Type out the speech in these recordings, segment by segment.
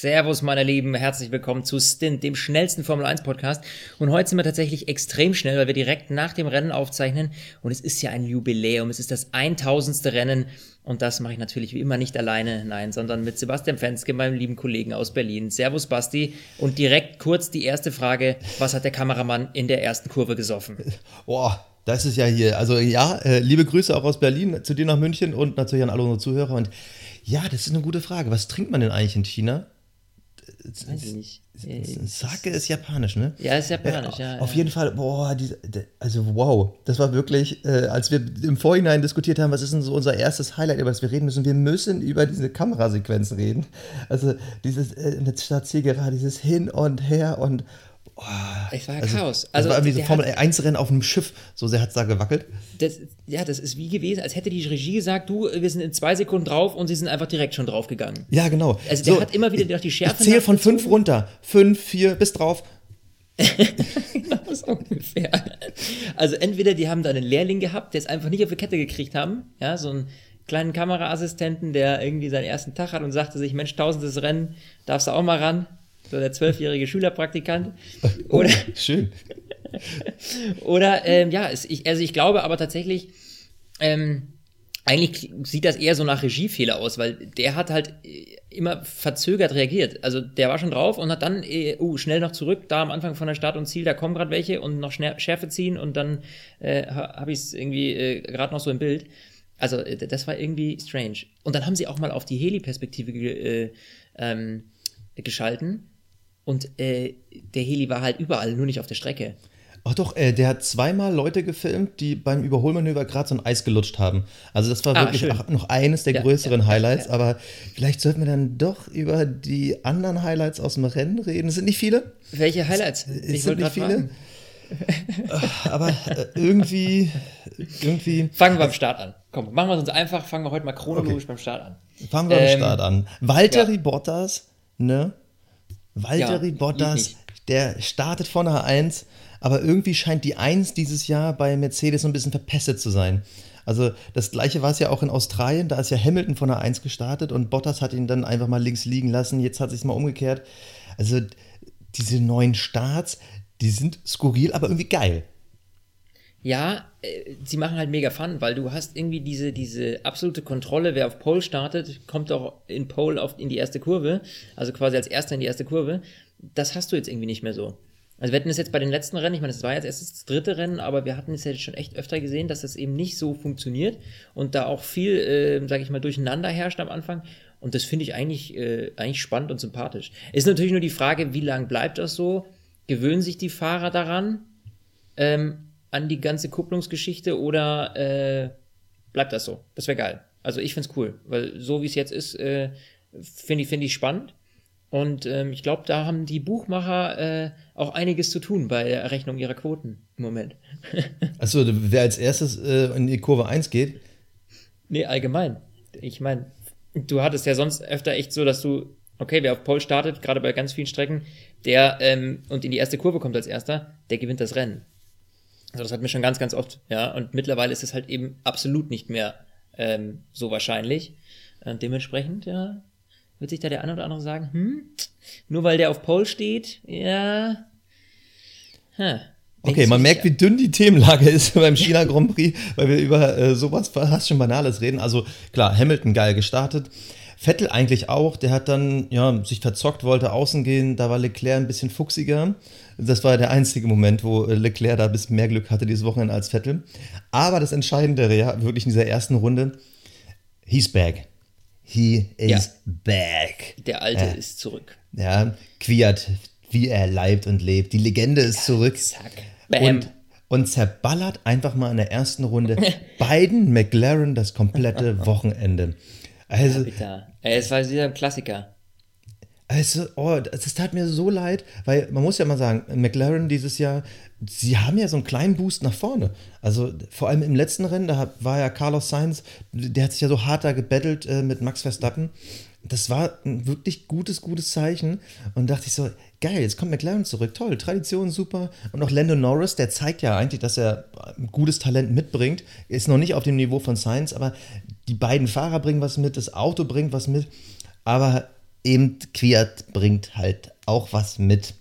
Servus, meine Lieben, herzlich willkommen zu Stint, dem schnellsten Formel 1 Podcast. Und heute sind wir tatsächlich extrem schnell, weil wir direkt nach dem Rennen aufzeichnen. Und es ist ja ein Jubiläum, es ist das 1000. Rennen. Und das mache ich natürlich wie immer nicht alleine, nein, sondern mit Sebastian Fenske, meinem lieben Kollegen aus Berlin. Servus, Basti. Und direkt kurz die erste Frage: Was hat der Kameramann in der ersten Kurve gesoffen? Boah, das ist ja hier. Also, ja, äh, liebe Grüße auch aus Berlin zu dir nach München und natürlich an alle unsere Zuhörer. Und ja, das ist eine gute Frage. Was trinkt man denn eigentlich in China? Weiß ich nicht. Sake ist japanisch, ne? Ja, ist japanisch, ja. Auf ja. jeden Fall, boah, diese, also wow, das war wirklich, äh, als wir im Vorhinein diskutiert haben, was ist denn so unser erstes Highlight, über das wir reden müssen, wir müssen über diese Kamerasequenz reden. Also dieses, äh, in der Stadt Ziegera, dieses Hin und Her und Oh, es war also, Chaos. Also, das war irgendwie so Formel 1 Rennen auf einem Schiff, so sehr hat es da gewackelt. Das, ja, das ist wie gewesen, als hätte die Regie gesagt, du, wir sind in zwei Sekunden drauf und sie sind einfach direkt schon draufgegangen. Ja, genau. Also der so, hat immer wieder durch die Schärfe. Ich zähle von fünf runter. Fünf, vier, bis drauf. genau so ungefähr. Also entweder die haben da einen Lehrling gehabt, der es einfach nicht auf die Kette gekriegt haben, ja, so einen kleinen Kameraassistenten, der irgendwie seinen ersten Tag hat und sagte sich, Mensch, tausendes Rennen, darfst du auch mal ran so der zwölfjährige Schülerpraktikant. Oh, Oder, oh, schön. Oder, ähm, ja, es, ich, also ich glaube aber tatsächlich, ähm, eigentlich sieht das eher so nach Regiefehler aus, weil der hat halt äh, immer verzögert reagiert. Also der war schon drauf und hat dann äh, uh, schnell noch zurück, da am Anfang von der Start und Ziel, da kommen gerade welche und noch Schärfe ziehen und dann äh, habe ich es irgendwie äh, gerade noch so im Bild. Also äh, das war irgendwie strange. Und dann haben sie auch mal auf die Heli-Perspektive äh, ähm, geschalten und äh, der Heli war halt überall, nur nicht auf der Strecke. Ach doch, äh, der hat zweimal Leute gefilmt, die beim Überholmanöver gerade so ein Eis gelutscht haben. Also das war ah, wirklich noch eines der ja, größeren ja, Highlights. Ja, aber vielleicht sollten wir dann doch über die anderen Highlights aus dem Rennen reden. Es sind nicht viele. Welche Highlights? Ich es sind nicht viele. aber äh, irgendwie, irgendwie. Fangen wir beim Start an. Komm, machen wir es uns einfach. Fangen wir heute mal chronologisch okay. beim Start an. Fangen wir ähm, beim Start an. Valtteri Bottas, ne? Valtteri ja, Bottas, der startet von der 1, aber irgendwie scheint die 1 dieses Jahr bei Mercedes so ein bisschen verpestet zu sein. Also das gleiche war es ja auch in Australien, da ist ja Hamilton von der 1 gestartet und Bottas hat ihn dann einfach mal links liegen lassen, jetzt hat sich mal umgekehrt. Also diese neuen Starts, die sind skurril, aber irgendwie geil. Ja, äh, sie machen halt mega Fun, weil du hast irgendwie diese, diese absolute Kontrolle, wer auf Pole startet, kommt auch in Pole auf, in die erste Kurve, also quasi als erster in die erste Kurve. Das hast du jetzt irgendwie nicht mehr so. Also wir hatten es jetzt bei den letzten Rennen, ich meine, es war jetzt erst das dritte Rennen, aber wir hatten es ja schon echt öfter gesehen, dass das eben nicht so funktioniert und da auch viel, äh, sage ich mal, durcheinander herrscht am Anfang. Und das finde ich eigentlich, äh, eigentlich spannend und sympathisch. Ist natürlich nur die Frage, wie lange bleibt das so? Gewöhnen sich die Fahrer daran? Ähm, an die ganze Kupplungsgeschichte oder äh, bleibt das so? Das wäre geil. Also ich finde es cool, weil so wie es jetzt ist, äh, finde ich, find ich spannend. Und ähm, ich glaube, da haben die Buchmacher äh, auch einiges zu tun bei der Errechnung ihrer Quoten im Moment. Achso, wer als erstes äh, in die Kurve 1 geht? Nee, allgemein. Ich meine, du hattest ja sonst öfter echt so, dass du, okay, wer auf Pole startet, gerade bei ganz vielen Strecken, der ähm, und in die erste Kurve kommt als erster, der gewinnt das Rennen. Also das hatten wir schon ganz, ganz oft, ja. Und mittlerweile ist es halt eben absolut nicht mehr ähm, so wahrscheinlich. Und dementsprechend, ja, wird sich da der eine oder andere sagen, hm, nur weil der auf Pole steht, ja. Huh. Okay, man merkt, wie dünn die Themenlage ist beim China Grand Prix, weil wir über äh, sowas fast schon Banales reden. Also klar, Hamilton geil gestartet. Vettel eigentlich auch, der hat dann ja, sich verzockt, wollte außen gehen, da war Leclerc ein bisschen fuchsiger. Das war der einzige Moment, wo Leclerc da ein bisschen mehr Glück hatte dieses Wochenende als Vettel. Aber das Entscheidende, ja, wirklich in dieser ersten Runde, he's back. He is ja. back. Der Alte ja. ist zurück. Ja, Quiert, wie er leibt und lebt. Die Legende ist zurück. Zack. Bam. Und, und zerballert einfach mal in der ersten Runde beiden McLaren das komplette Wochenende. Also, ja, es war wieder ein Klassiker. Also, oh, das tat mir so leid, weil man muss ja mal sagen, McLaren dieses Jahr, sie haben ja so einen kleinen Boost nach vorne. Also vor allem im letzten Rennen, da war ja Carlos Sainz, der hat sich ja so hart da gebettelt äh, mit Max Verstappen. das war ein wirklich gutes, gutes Zeichen. Und dachte ich so, geil, jetzt kommt McLaren zurück. Toll, Tradition super. Und auch Lando Norris, der zeigt ja eigentlich, dass er ein gutes Talent mitbringt. Ist noch nicht auf dem Niveau von Science, aber die beiden Fahrer bringen was mit, das Auto bringt was mit. Aber eben Quiert bringt halt auch was mit.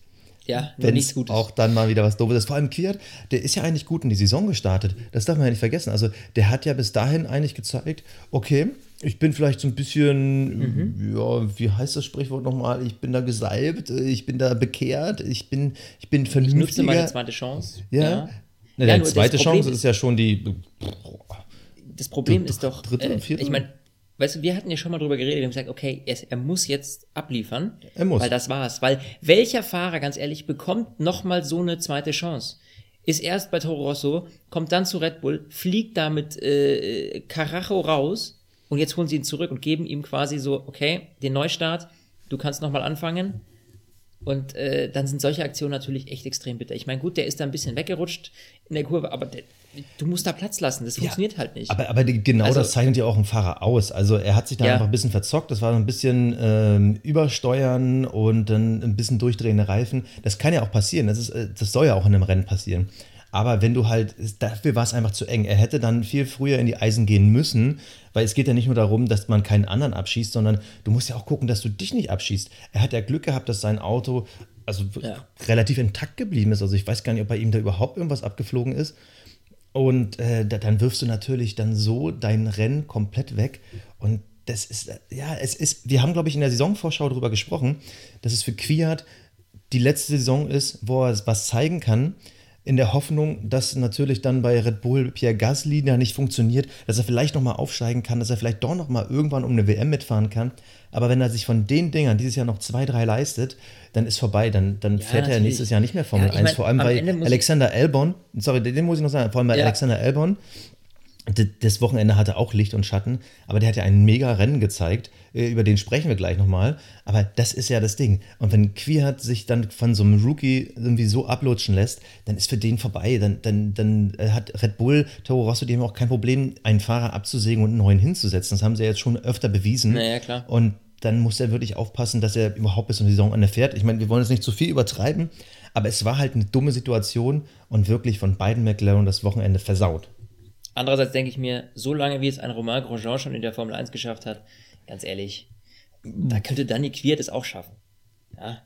Ja, wenn nichts Gutes. Auch dann mal wieder was Doofes ist. Vor allem Quiert, der ist ja eigentlich gut in die Saison gestartet. Das darf man ja nicht vergessen. Also, der hat ja bis dahin eigentlich gezeigt, okay, ich bin vielleicht so ein bisschen, mhm. ja, wie heißt das Sprichwort nochmal? Ich bin da gesalbt, ich bin da bekehrt, ich bin, ich bin vernünftiger. Ich nutze meine zweite Chance. Ja. ja. Na, ja, zweite Chance ist ja schon die. Das Problem ist doch, dritte, äh, ich meine, weißt du, wir hatten ja schon mal drüber geredet, wir haben gesagt, okay, er, er muss jetzt abliefern. Er muss. Weil das war's. Weil welcher Fahrer, ganz ehrlich, bekommt nochmal so eine zweite Chance? Ist erst bei Toro Rosso, kommt dann zu Red Bull, fliegt da mit äh, Carajo raus und jetzt holen sie ihn zurück und geben ihm quasi so, okay, den Neustart, du kannst nochmal anfangen. Und äh, dann sind solche Aktionen natürlich echt extrem bitter. Ich meine, gut, der ist da ein bisschen weggerutscht in der Kurve, aber der, du musst da Platz lassen. Das funktioniert ja, halt nicht. Aber, aber genau also, das zeichnet ja auch ein Fahrer aus. Also er hat sich da ja. einfach ein bisschen verzockt. Das war ein bisschen ähm, übersteuern und dann ein bisschen durchdrehende Reifen. Das kann ja auch passieren. Das, ist, äh, das soll ja auch in einem Rennen passieren. Aber wenn du halt, dafür war es einfach zu eng. Er hätte dann viel früher in die Eisen gehen müssen, weil es geht ja nicht nur darum, dass man keinen anderen abschießt, sondern du musst ja auch gucken, dass du dich nicht abschießt. Er hat ja Glück gehabt, dass sein Auto also ja. relativ intakt geblieben ist. Also ich weiß gar nicht, ob bei ihm da überhaupt irgendwas abgeflogen ist. Und äh, dann wirfst du natürlich dann so dein Rennen komplett weg. Und das ist, ja, es ist, wir haben, glaube ich, in der Saisonvorschau darüber gesprochen, dass es für Quiat die letzte Saison ist, wo er was zeigen kann in der Hoffnung, dass natürlich dann bei Red Bull Pierre Gasly ja nicht funktioniert, dass er vielleicht nochmal aufsteigen kann, dass er vielleicht doch nochmal irgendwann um eine WM mitfahren kann. Aber wenn er sich von den Dingern dieses Jahr noch zwei, drei leistet, dann ist vorbei. Dann, dann ja, fährt natürlich. er nächstes Jahr nicht mehr Formel ja, 1. Mein, vor allem bei Alexander Albon, sorry, den muss ich noch sagen, vor allem bei ja. Alexander Albon, das Wochenende hatte auch Licht und Schatten, aber der hat ja ein mega Rennen gezeigt. Äh, über den sprechen wir gleich nochmal. Aber das ist ja das Ding. Und wenn Quiert sich dann von so einem Rookie irgendwie so ablutschen lässt, dann ist für den vorbei. Dann, dann, dann äh, hat Red Bull, Toro Rosso, die haben auch kein Problem, einen Fahrer abzusägen und einen neuen hinzusetzen. Das haben sie ja jetzt schon öfter bewiesen. Naja, klar. Und dann muss er wirklich aufpassen, dass er überhaupt bis zum Saisonende fährt. Ich meine, wir wollen jetzt nicht zu viel übertreiben, aber es war halt eine dumme Situation und wirklich von beiden McLaren das Wochenende versaut. Andererseits denke ich mir, so lange wie es ein Romain Grosjean schon in der Formel 1 geschafft hat, ganz ehrlich, da könnte Danny Quiert es auch schaffen. Ja,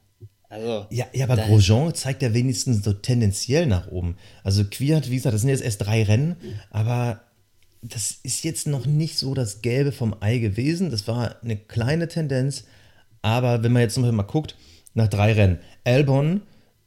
also, ja, ja, aber Grosjean zeigt ja wenigstens so tendenziell nach oben. Also Quiert, wie gesagt, das sind jetzt erst drei Rennen, aber das ist jetzt noch nicht so das Gelbe vom Ei gewesen. Das war eine kleine Tendenz, aber wenn man jetzt mal guckt, nach drei Rennen, Albon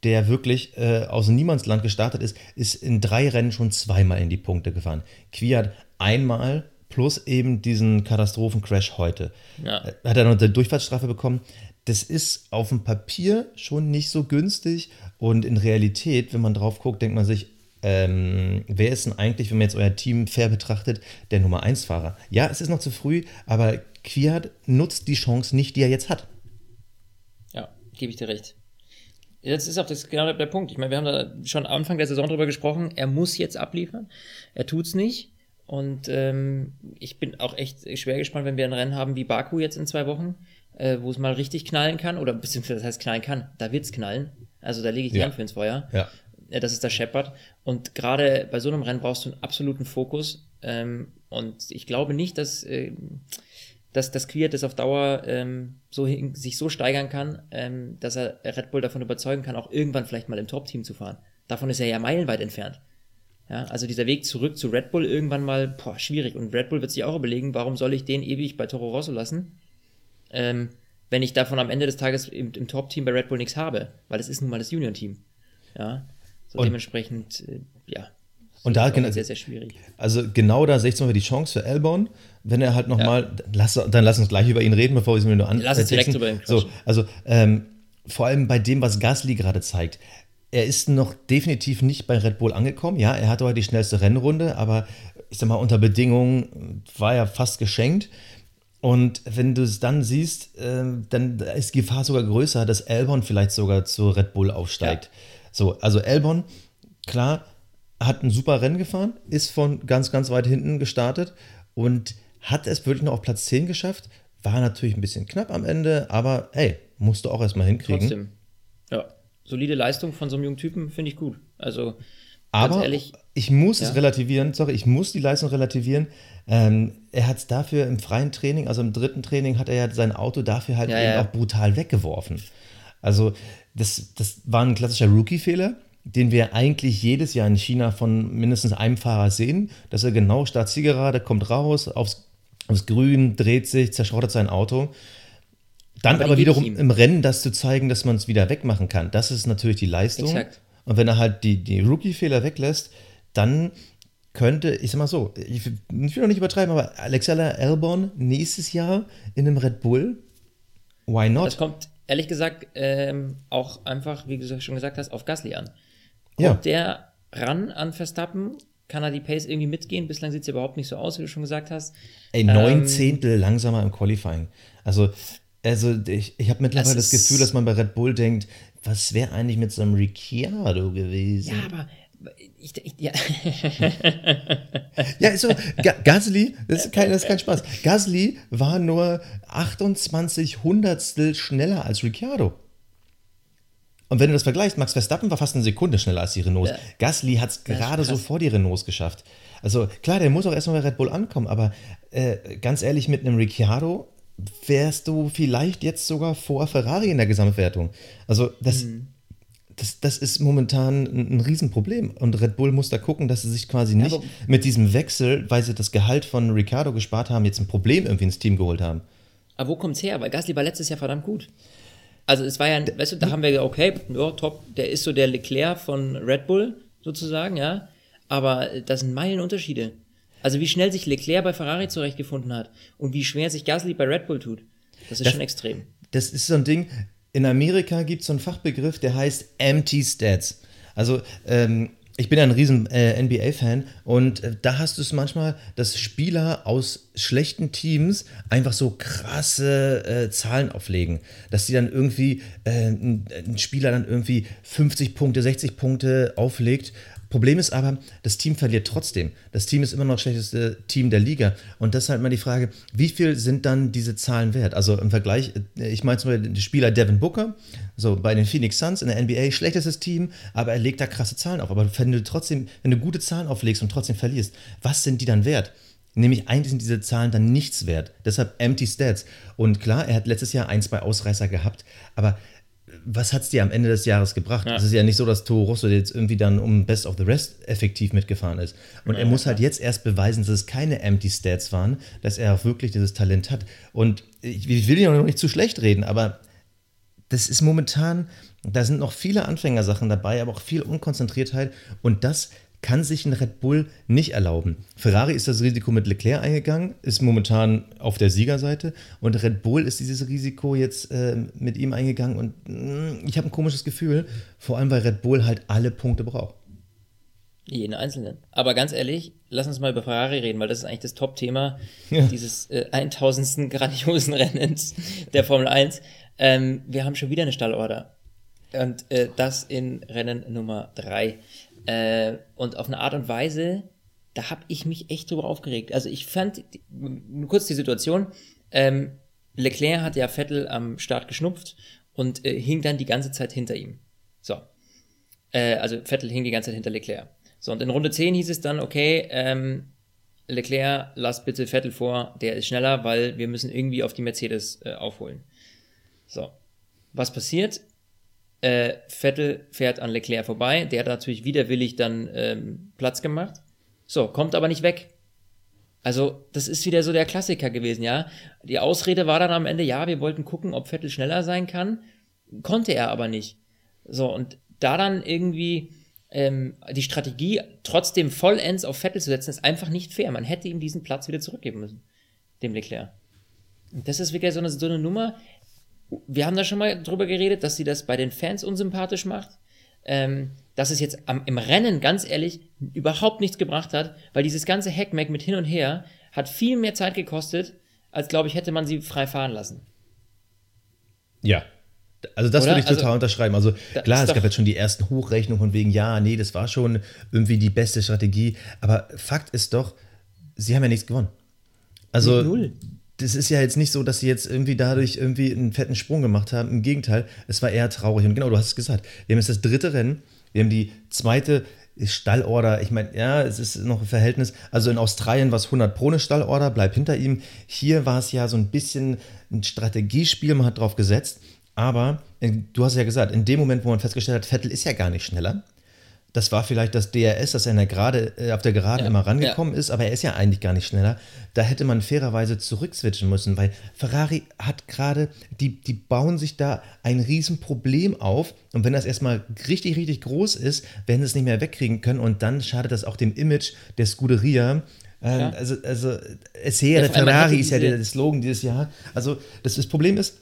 der wirklich äh, aus Niemandsland gestartet ist, ist in drei Rennen schon zweimal in die Punkte gefahren. Kwiat einmal plus eben diesen Katastrophencrash heute. Ja. Äh, hat er noch eine Durchfahrtsstrafe bekommen. Das ist auf dem Papier schon nicht so günstig und in Realität, wenn man drauf guckt, denkt man sich, ähm, wer ist denn eigentlich, wenn man jetzt euer Team fair betrachtet, der Nummer 1 Fahrer? Ja, es ist noch zu früh, aber Kwiat nutzt die Chance nicht, die er jetzt hat. Ja, gebe ich dir recht. Jetzt ist auch das genau der Punkt. Ich meine, wir haben da schon Anfang der Saison drüber gesprochen. Er muss jetzt abliefern. Er tut's nicht. Und ähm, ich bin auch echt schwer gespannt, wenn wir ein Rennen haben wie Baku jetzt in zwei Wochen, äh, wo es mal richtig knallen kann. Oder beziehungsweise das heißt knallen kann. Da wird's knallen. Also da lege ich die ja. Hand für ins Feuer. Ja. ja. Das ist der Shepard. Und gerade bei so einem Rennen brauchst du einen absoluten Fokus. Ähm, und ich glaube nicht, dass. Äh, dass das Quiert das auf Dauer ähm, so sich so steigern kann, ähm, dass er Red Bull davon überzeugen kann, auch irgendwann vielleicht mal im Top-Team zu fahren. Davon ist er ja meilenweit entfernt. Ja, also dieser Weg zurück zu Red Bull irgendwann mal, boah, schwierig. Und Red Bull wird sich auch überlegen, warum soll ich den ewig bei Toro Rosso lassen, ähm, wenn ich davon am Ende des Tages im, im Top-Team bei Red Bull nichts habe, weil es ist nun mal das Union-Team. Ja, so und dementsprechend, äh, ja. Und da genau, sehr, sehr schwierig. Also genau da sehe ich zum Beispiel die Chance für Albon, wenn er halt nochmal, ja. dann lass uns gleich über ihn reden, bevor wir es mir nur an. Lass uns direkt über ihn quatschen. So, also ähm, vor allem bei dem, was Gasly gerade zeigt. Er ist noch definitiv nicht bei Red Bull angekommen. Ja, er hatte heute die schnellste Rennrunde, aber ich sag mal, unter Bedingungen war er fast geschenkt. Und wenn du es dann siehst, äh, dann ist die Gefahr sogar größer, dass Albon vielleicht sogar zu Red Bull aufsteigt. Ja. So, also Albon, klar, hat ein super Rennen gefahren, ist von ganz, ganz weit hinten gestartet und hat es wirklich noch auf Platz 10 geschafft, War natürlich ein bisschen knapp am Ende, aber hey, musst du auch erstmal hinkriegen. Trotzdem. Ja, solide Leistung von so einem jungen Typen finde ich gut. Also, aber ehrlich, ich muss ja. es relativieren, sorry, ich muss die Leistung relativieren. Ähm, er hat es dafür im freien Training, also im dritten Training, hat er ja sein Auto dafür halt ja, eben ja. auch brutal weggeworfen. Also, das, das war ein klassischer Rookie-Fehler den wir eigentlich jedes Jahr in China von mindestens einem Fahrer sehen, dass er genau statt Zielgerade kommt raus aufs, aufs Grün, dreht sich, zerschrottet sein Auto. Dann aber, aber wiederum im Rennen das zu zeigen, dass man es wieder wegmachen kann. Das ist natürlich die Leistung. Exakt. Und wenn er halt die, die Rookie-Fehler weglässt, dann könnte, ich sag mal so, ich, ich will noch nicht übertreiben, aber Alexander Albon nächstes Jahr in einem Red Bull, why not? Das kommt ehrlich gesagt ähm, auch einfach, wie du schon gesagt hast, auf Gasly an. Kommt ja. der ran an Verstappen? Kann er die Pace irgendwie mitgehen? Bislang sieht es ja überhaupt nicht so aus, wie du schon gesagt hast. Ey, neun ähm, Zehntel langsamer im Qualifying. Also, also ich, ich habe mittlerweile das Gefühl, dass man bei Red Bull denkt, was wäre eigentlich mit so einem Ricciardo gewesen? Ja, aber ich, ich, ja. ja, ist so. Gasly, das ist, kein, das ist kein Spaß. Gasly war nur 28 Hundertstel schneller als Ricciardo. Und wenn du das vergleichst, Max Verstappen war fast eine Sekunde schneller als die Renaults. Ja. Gasly hat es gerade so vor die Renaults geschafft. Also klar, der muss auch erstmal bei Red Bull ankommen, aber äh, ganz ehrlich, mit einem Ricciardo wärst du vielleicht jetzt sogar vor Ferrari in der Gesamtwertung. Also das, mhm. das, das ist momentan ein, ein Riesenproblem. Und Red Bull muss da gucken, dass sie sich quasi nicht ja, mit diesem Wechsel, weil sie das Gehalt von Ricciardo gespart haben, jetzt ein Problem irgendwie ins Team geholt haben. Aber wo kommt's her? Weil Gasly war letztes Jahr verdammt gut. Also es war ja, weißt du, da haben wir gesagt, okay, ja, top, der ist so der Leclerc von Red Bull sozusagen, ja. Aber das sind Meilenunterschiede. Also wie schnell sich Leclerc bei Ferrari zurechtgefunden hat und wie schwer sich Gasly bei Red Bull tut. Das ist das, schon extrem. Das ist so ein Ding, in Amerika gibt es so einen Fachbegriff, der heißt Empty Stats. Also ähm, ich bin ein riesen äh, NBA-Fan und äh, da hast du es manchmal, dass Spieler aus schlechten Teams einfach so krasse äh, Zahlen auflegen. Dass die dann irgendwie, äh, ein, ein, Spieler dann irgendwie 50 Punkte, 60 Punkte auflegt Problem ist aber, das Team verliert trotzdem. Das Team ist immer noch das schlechteste Team der Liga. Und halt mal die Frage, wie viel sind dann diese Zahlen wert? Also im Vergleich, äh, ich meine zum Beispiel den Spieler Devin Booker, so bei den Phoenix Suns in der NBA, schlechtestes Team, aber er legt da krasse Zahlen auf. Aber wenn du trotzdem, wenn du gute Zahlen auflegst und trotzdem verlierst, was sind die dann wert? Nämlich eigentlich sind diese Zahlen dann nichts wert. Deshalb empty Stats. Und klar, er hat letztes Jahr ein, zwei Ausreißer gehabt, aber was hat es dir am Ende des Jahres gebracht? Ja. Es ist ja nicht so, dass Toro Rosso jetzt irgendwie dann um Best of the Rest effektiv mitgefahren ist. Und ja, er muss halt jetzt erst beweisen, dass es keine Empty Stats waren, dass er auch wirklich dieses Talent hat. Und ich, ich will ihn auch noch nicht zu schlecht reden, aber das ist momentan, da sind noch viele Anfängersachen dabei, aber auch viel Unkonzentriertheit. Und das kann sich ein Red Bull nicht erlauben. Ferrari ist das Risiko mit Leclerc eingegangen, ist momentan auf der Siegerseite und Red Bull ist dieses Risiko jetzt äh, mit ihm eingegangen und mh, mm, ich habe ein komisches Gefühl, vor allem weil Red Bull halt alle Punkte braucht. Jeden einzelnen. Aber ganz ehrlich, lass uns mal über Ferrari reden, weil das ist eigentlich das Top-Thema ja. dieses äh, 1000. grandiosen Rennens der Formel 1. Ähm, wir haben schon wieder eine Stallorder. Und äh, das in Rennen Nummer 3. Äh, und auf eine Art und Weise, da habe ich mich echt drüber aufgeregt. Also ich fand, nur kurz die Situation, ähm, Leclerc hat ja Vettel am Start geschnupft und äh, hing dann die ganze Zeit hinter ihm. So. Äh, also Vettel hing die ganze Zeit hinter Leclerc. So, und in Runde 10 hieß es dann, okay, ähm, Leclerc, lass bitte Vettel vor, der ist schneller, weil wir müssen irgendwie auf die Mercedes äh, aufholen. So. Was passiert? Äh, Vettel fährt an Leclerc vorbei. Der hat natürlich widerwillig dann ähm, Platz gemacht. So, kommt aber nicht weg. Also, das ist wieder so der Klassiker gewesen, ja. Die Ausrede war dann am Ende, ja, wir wollten gucken, ob Vettel schneller sein kann. Konnte er aber nicht. So, und da dann irgendwie ähm, die Strategie trotzdem vollends auf Vettel zu setzen, ist einfach nicht fair. Man hätte ihm diesen Platz wieder zurückgeben müssen, dem Leclerc. Und das ist wirklich so eine, so eine Nummer, wir haben da schon mal drüber geredet, dass sie das bei den Fans unsympathisch macht. Ähm, dass es jetzt am, im Rennen, ganz ehrlich, überhaupt nichts gebracht hat, weil dieses ganze Hackmack mit hin und her hat viel mehr Zeit gekostet, als glaube ich, hätte man sie frei fahren lassen. Ja. Also das Oder? würde ich total also, unterschreiben. Also klar, es gab jetzt schon die ersten Hochrechnungen von wegen, ja, nee, das war schon irgendwie die beste Strategie. Aber Fakt ist doch, sie haben ja nichts gewonnen. Also Null das ist ja jetzt nicht so, dass sie jetzt irgendwie dadurch irgendwie einen fetten Sprung gemacht haben. Im Gegenteil, es war eher traurig. Und genau, du hast es gesagt. Wir haben jetzt das dritte Rennen, wir haben die zweite Stallorder. Ich meine, ja, es ist noch ein Verhältnis. Also in Australien war es 100 pro eine Stallorder, bleib hinter ihm. Hier war es ja so ein bisschen ein Strategiespiel, man hat drauf gesetzt. Aber du hast ja gesagt, in dem Moment, wo man festgestellt hat, Vettel ist ja gar nicht schneller, das war vielleicht das DRS, dass er in der Gerade, äh, auf der Geraden ja, immer rangekommen ja. ist, aber er ist ja eigentlich gar nicht schneller. Da hätte man fairerweise zurückswitchen müssen, weil Ferrari hat gerade, die, die bauen sich da ein Riesenproblem auf und wenn das erstmal richtig, richtig groß ist, werden sie es nicht mehr wegkriegen können und dann schadet das auch dem Image der Scuderia. Ähm, ja. Also, also Essere Ferrari ist ja der, der Slogan dieses Jahr. Also das, das Problem ist,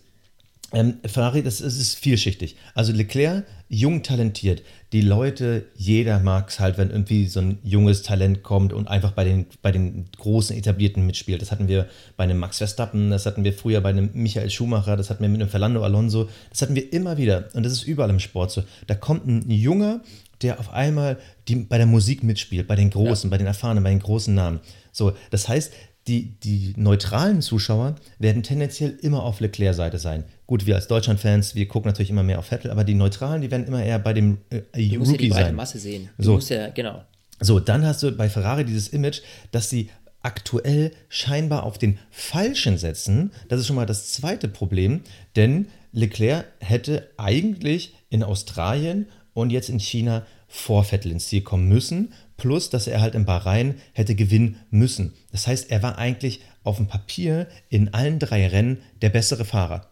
ähm, Ferrari, das, das, ist vielschichtig. Also Leclerc, jung talentiert. Die Leute, jeder mag es halt, wenn irgendwie so ein junges Talent kommt und einfach bei den, bei den großen Etablierten mitspielt. Das hatten wir bei einem Max Verstappen, das hatten wir früher bei einem Michael Schumacher, das hatten wir mit einem Fernando Alonso. Das hatten wir immer wieder. Und das ist überall im Sport so. Da kommt ein junger, der auf einmal die, bei der Musik mitspielt, bei den Großen, ja. bei den Erfahrenen, bei den großen Namen. So, das heißt, die, die neutralen Zuschauer werden tendenziell immer auf Leclerc-Seite sein. Gut, wir als Deutschland-Fans, wir gucken natürlich immer mehr auf Vettel, aber die Neutralen, die werden immer eher bei dem äh, du musst Rookie ja die breite Masse sehen. Du so. musst ja, genau. So, dann hast du bei Ferrari dieses Image, dass sie aktuell scheinbar auf den Falschen setzen. Das ist schon mal das zweite Problem, denn Leclerc hätte eigentlich in Australien und jetzt in China vor Vettel ins Ziel kommen müssen, plus dass er halt in Bahrain hätte gewinnen müssen. Das heißt, er war eigentlich auf dem Papier in allen drei Rennen der bessere Fahrer.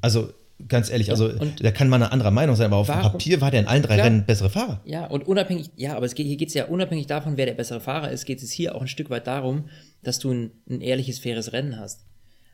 Also ganz ehrlich, also da kann man eine andere Meinung sein, aber auf warum? dem Papier war der in allen drei Klar. Rennen bessere Fahrer. Ja, und unabhängig, ja, aber es geht, hier geht es ja unabhängig davon, wer der bessere Fahrer ist, geht es hier auch ein Stück weit darum, dass du ein, ein ehrliches, faires Rennen hast.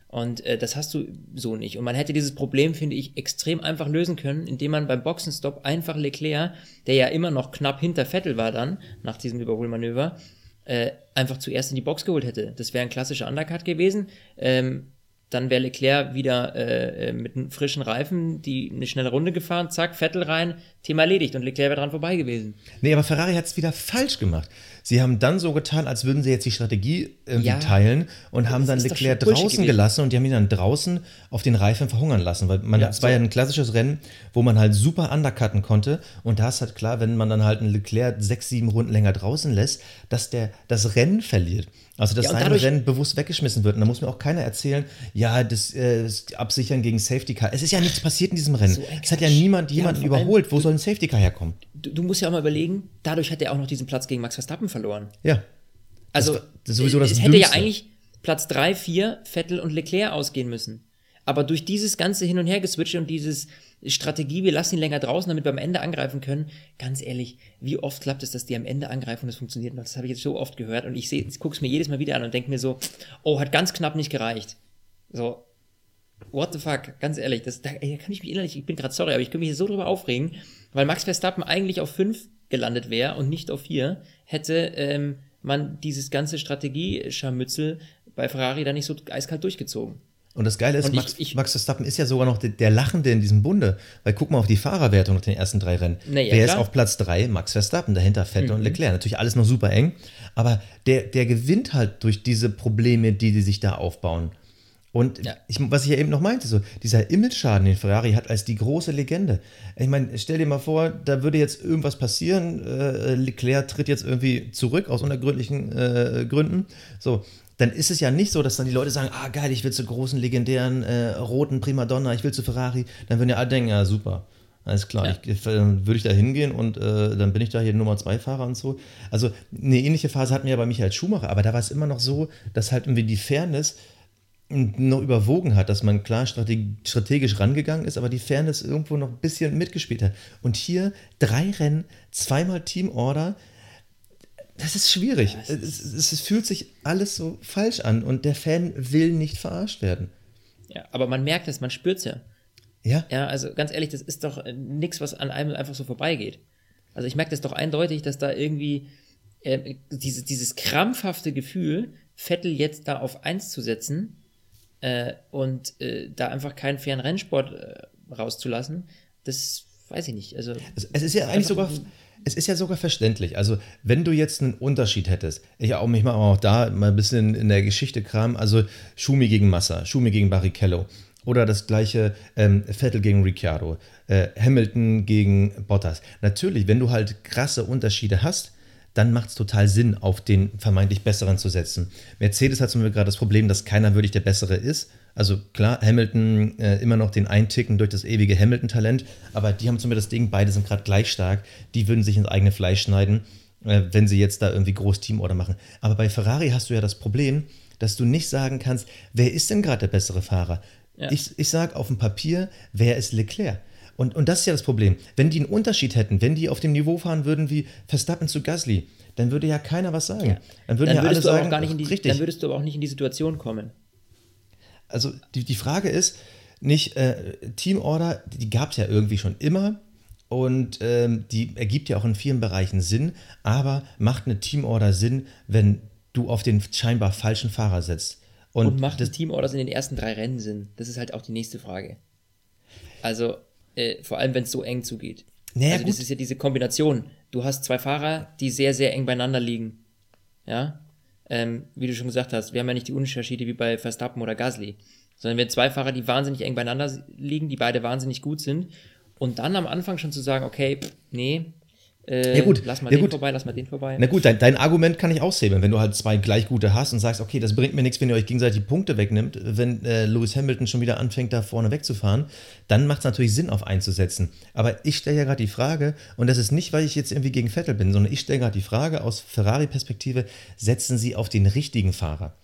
Und äh, das hast du so nicht. Und man hätte dieses Problem, finde ich, extrem einfach lösen können, indem man beim Boxenstopp einfach Leclerc, der ja immer noch knapp hinter Vettel war dann, nach diesem Überholmanöver, äh, einfach zuerst in die Box geholt hätte. Das wäre ein klassischer Undercut gewesen. Ähm, dann wäre Leclerc wieder äh, äh, mit einem frischen Reifen die eine schnelle Runde gefahren, zack, Vettel rein, Thema erledigt und Leclerc wäre dran vorbei gewesen. Nee, aber Ferrari hat es wieder falsch gemacht. Sie haben dann so getan, als würden sie jetzt die Strategie irgendwie ja, teilen und haben dann Leclerc draußen gelassen und die haben ihn dann draußen auf den Reifen verhungern lassen, weil man, ja, das so. war ja ein klassisches Rennen, wo man halt super undercutten konnte und da ist halt klar, wenn man dann halt einen Leclerc sechs, sieben Runden länger draußen lässt, dass der das Rennen verliert. Also, dass ja, sein Rennen bewusst weggeschmissen wird. Und da muss mir auch keiner erzählen, ja, das, äh, das Absichern gegen Safety Car. Es ist ja nichts passiert in diesem Rennen. So es hat ja niemand jemanden ja, überholt. Wo soll ein Safety Car herkommen? Du, du, musst ja auch mal überlegen, dadurch hat er auch noch diesen Platz gegen Max Verstappen verloren. Ja. Also, das, das ist sowieso das es hätte ja eigentlich Platz 3, 4, Vettel und Leclerc ausgehen müssen. Aber durch dieses ganze Hin- und Her-Geswitcht und dieses Strategie, wir lassen ihn länger draußen, damit wir am Ende angreifen können, ganz ehrlich, wie oft klappt es, dass die am Ende angreifen und es funktioniert noch? Das habe ich jetzt so oft gehört und ich gucke es mir jedes Mal wieder an und denke mir so, oh, hat ganz knapp nicht gereicht. So, what the fuck, ganz ehrlich, das, da, ey, da kann ich mich innerlich, ich bin gerade sorry, aber ich könnte mich hier so drüber aufregen, weil Max Verstappen eigentlich auf 5 gelandet wäre und nicht auf 4, hätte ähm, man dieses ganze Strategie-Scharmützel bei Ferrari da nicht so eiskalt durchgezogen. Und das Geile ist, Max, ich, Max, Verstappen ist ja sogar noch der, der, Lachende in diesem Bunde. Weil guck mal auf die Fahrerwertung nach den ersten drei Rennen. Ja, Wer klar. ist auf Platz drei? Max Verstappen, dahinter Vettel mhm. und Leclerc. Natürlich alles noch super eng. Aber der, der gewinnt halt durch diese Probleme, die, die sich da aufbauen. Und ja. ich, was ich ja eben noch meinte, so dieser Image-Schaden, den Ferrari hat als die große Legende. Ich meine, stell dir mal vor, da würde jetzt irgendwas passieren, äh, Leclerc tritt jetzt irgendwie zurück aus unergründlichen äh, Gründen. So, dann ist es ja nicht so, dass dann die Leute sagen, ah geil, ich will zu großen, legendären, äh, roten Primadonna, ich will zu Ferrari. Dann würden ja alle denken, ja super, alles klar, ja. ich, dann würde ich da hingehen und äh, dann bin ich da hier Nummer zwei Fahrer und so. Also eine ähnliche Phase hatten wir ja bei Michael Schumacher, aber da war es immer noch so, dass halt irgendwie die Fairness noch überwogen hat, dass man klar strategisch rangegangen ist, aber die Fairness irgendwo noch ein bisschen mitgespielt hat. Und hier drei Rennen, zweimal Teamorder, das ist schwierig. Ja, es, es, es, fühlt sich alles so falsch an und der Fan will nicht verarscht werden. Ja, aber man merkt es, man spürt es ja. Ja. Ja, also ganz ehrlich, das ist doch äh, nichts, was an einem einfach so vorbeigeht. Also ich merke das doch eindeutig, dass da irgendwie äh, diese, dieses krampfhafte Gefühl, Vettel jetzt da auf 1 zu setzen äh, und äh, da einfach keinen fairen Rennsport äh, rauszulassen, das weiß ich nicht. Also es, es ist ja eigentlich sogar es ist ja sogar verständlich. Also, wenn du jetzt einen Unterschied hättest, ich auch mich mal auch da mal ein bisschen in der Geschichte kram, also Schumi gegen Massa, Schumi gegen Barrichello oder das gleiche ähm, Vettel gegen Ricciardo, äh, Hamilton gegen Bottas. Natürlich, wenn du halt krasse Unterschiede hast, dann macht es total Sinn, auf den vermeintlich Besseren zu setzen. Mercedes hat zum Beispiel gerade das Problem, dass keiner wirklich der Bessere ist. Also klar, Hamilton äh, immer noch den Einticken durch das ewige Hamilton-Talent, aber die haben zum Beispiel das Ding, beide sind gerade gleich stark, die würden sich ins eigene Fleisch schneiden, äh, wenn sie jetzt da irgendwie groß Teamorder machen. Aber bei Ferrari hast du ja das Problem, dass du nicht sagen kannst, wer ist denn gerade der bessere Fahrer? Ja. Ich, ich sage auf dem Papier, wer ist Leclerc? Und, und das ist ja das Problem. Wenn die einen Unterschied hätten, wenn die auf dem Niveau fahren würden wie Verstappen zu Gasly, dann würde ja keiner was sagen. Ja. Dann würden dann ja alle sagen, die, richtig. Dann würdest du aber auch nicht in die Situation kommen. Also die, die Frage ist nicht, äh, Teamorder, die gab es ja irgendwie schon immer und ähm, die ergibt ja auch in vielen Bereichen Sinn, aber macht eine Teamorder Sinn, wenn du auf den scheinbar falschen Fahrer setzt? Und, und macht das Teamorders in den ersten drei Rennen Sinn? Das ist halt auch die nächste Frage. Also äh, vor allem, wenn es so eng zugeht. Naja, also gut. das ist ja diese Kombination. Du hast zwei Fahrer, die sehr, sehr eng beieinander liegen. Ja, ähm, wie du schon gesagt hast, wir haben ja nicht die Unterschiede wie bei Verstappen oder Gasly, sondern wir haben zwei Fahrer, die wahnsinnig eng beieinander liegen, die beide wahnsinnig gut sind. Und dann am Anfang schon zu sagen, okay, nee, äh, ja gut, lass mal ja den gut. vorbei, lass mal den vorbei. Na gut, dein, dein Argument kann ich aushebeln, wenn du halt zwei gleich gute hast und sagst, okay, das bringt mir nichts, wenn ihr euch gegenseitig Punkte wegnimmt, wenn äh, Lewis Hamilton schon wieder anfängt, da vorne wegzufahren, dann macht es natürlich Sinn, auf einzusetzen. Aber ich stelle ja gerade die Frage, und das ist nicht, weil ich jetzt irgendwie gegen Vettel bin, sondern ich stelle gerade die Frage aus Ferrari-Perspektive, setzen sie auf den richtigen Fahrer?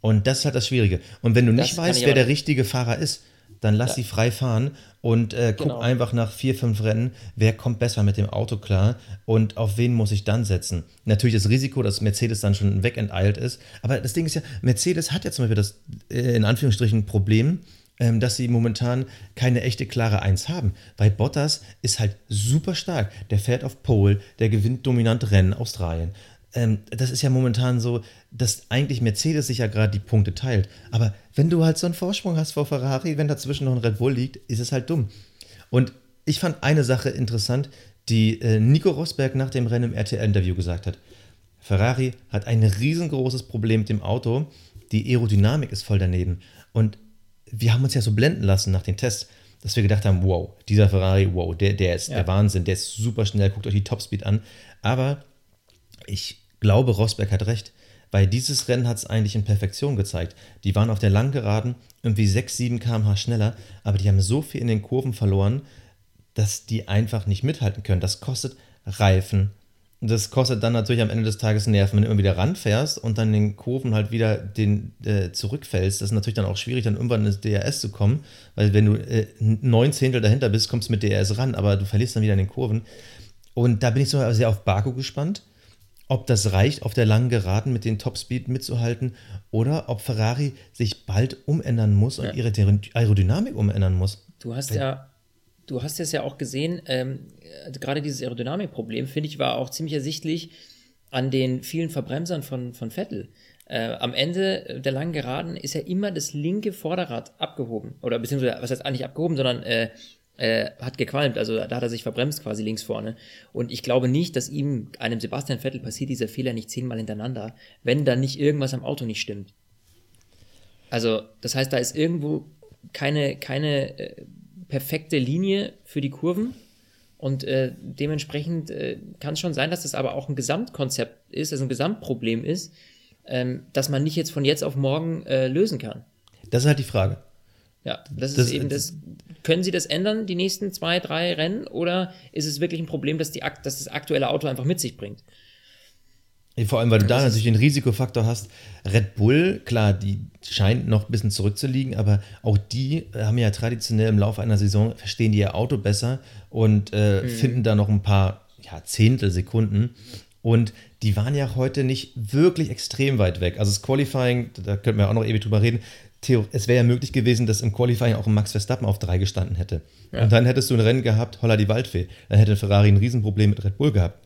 Und das ist halt das Schwierige. Und wenn du das nicht weißt, wer der richtige Fahrer ist, dann lass ja. sie frei fahren und äh, guck genau. einfach nach vier, fünf Rennen, wer kommt besser mit dem Auto klar und auf wen muss ich dann setzen. Natürlich das Risiko, dass Mercedes dann schon wegenteilt ist, aber das Ding ist ja, Mercedes hat ja zum Beispiel das äh, in Anführungsstrichen Problem, ähm, dass sie momentan keine echte klare Eins haben. Weil Bottas ist halt super stark. Der fährt auf Pole, der gewinnt dominant Rennen Australien ähm, das ist ja momentan so, dass eigentlich Mercedes sich ja gerade die Punkte teilt. Aber wenn du halt so einen Vorsprung hast vor Ferrari, wenn dazwischen noch ein Red Bull liegt, ist es halt dumm. Und ich fand eine Sache interessant, die äh, Nico Rosberg nach dem Rennen im RTL-Interview gesagt hat. Ferrari hat ein riesengroßes Problem mit dem Auto. Die Aerodynamik ist voll daneben. Und wir haben uns ja so blenden lassen nach den Tests, dass wir gedacht haben, wow, dieser Ferrari, wow, der, der ist ja. der Wahnsinn, der ist super schnell, guckt euch die Topspeed an. Aber ich glaube, Rosberg hat recht, weil dieses Rennen hat es eigentlich in Perfektion gezeigt. Die waren auf der Langgeraden irgendwie 6, 7 km/h schneller, aber die haben so viel in den Kurven verloren, dass die einfach nicht mithalten können. Das kostet Reifen. Das kostet dann natürlich am Ende des Tages Nerven, wenn du immer wieder ranfährst und dann in den Kurven halt wieder den äh, zurückfällst. Das ist natürlich dann auch schwierig, dann irgendwann ins DRS zu kommen, weil wenn du äh, neun Zehntel dahinter bist, kommst du mit DRS ran, aber du verlierst dann wieder in den Kurven. Und da bin ich so sehr auf Baku gespannt ob das reicht, auf der langen Geraden mit den Topspeed mitzuhalten oder ob Ferrari sich bald umändern muss und ja. ihre Aerodynamik umändern muss. Du hast ja, du hast es ja auch gesehen, ähm, gerade dieses Aerodynamikproblem, finde ich, war auch ziemlich ersichtlich an den vielen Verbremsern von, von Vettel. Äh, am Ende der langen Geraden ist ja immer das linke Vorderrad abgehoben. Oder beziehungsweise, was heißt eigentlich abgehoben, sondern äh, äh, hat gequalmt, also da hat er sich verbremst quasi links vorne. Und ich glaube nicht, dass ihm, einem Sebastian Vettel, passiert dieser Fehler nicht zehnmal hintereinander, wenn dann nicht irgendwas am Auto nicht stimmt. Also, das heißt, da ist irgendwo keine, keine äh, perfekte Linie für die Kurven. Und äh, dementsprechend äh, kann es schon sein, dass das aber auch ein Gesamtkonzept ist, also ein Gesamtproblem ist, ähm, dass man nicht jetzt von jetzt auf morgen äh, lösen kann. Das ist halt die Frage. Ja, das, das ist eben das. Können Sie das ändern, die nächsten zwei, drei Rennen? Oder ist es wirklich ein Problem, dass, die, dass das aktuelle Auto einfach mit sich bringt? Vor allem, weil du da natürlich den Risikofaktor hast. Red Bull, klar, die scheint noch ein bisschen zurückzuliegen, aber auch die haben ja traditionell im Laufe einer Saison, verstehen die ihr Auto besser und äh, mhm. finden da noch ein paar ja, Zehntel Sekunden. Und die waren ja heute nicht wirklich extrem weit weg. Also das Qualifying, da könnten wir auch noch ewig drüber reden, Theo, es wäre ja möglich gewesen, dass im Qualifying auch ein Max Verstappen auf drei gestanden hätte. Ja. Und dann hättest du ein Rennen gehabt, holla die Waldfee. Dann hätte Ferrari ein Riesenproblem mit Red Bull gehabt.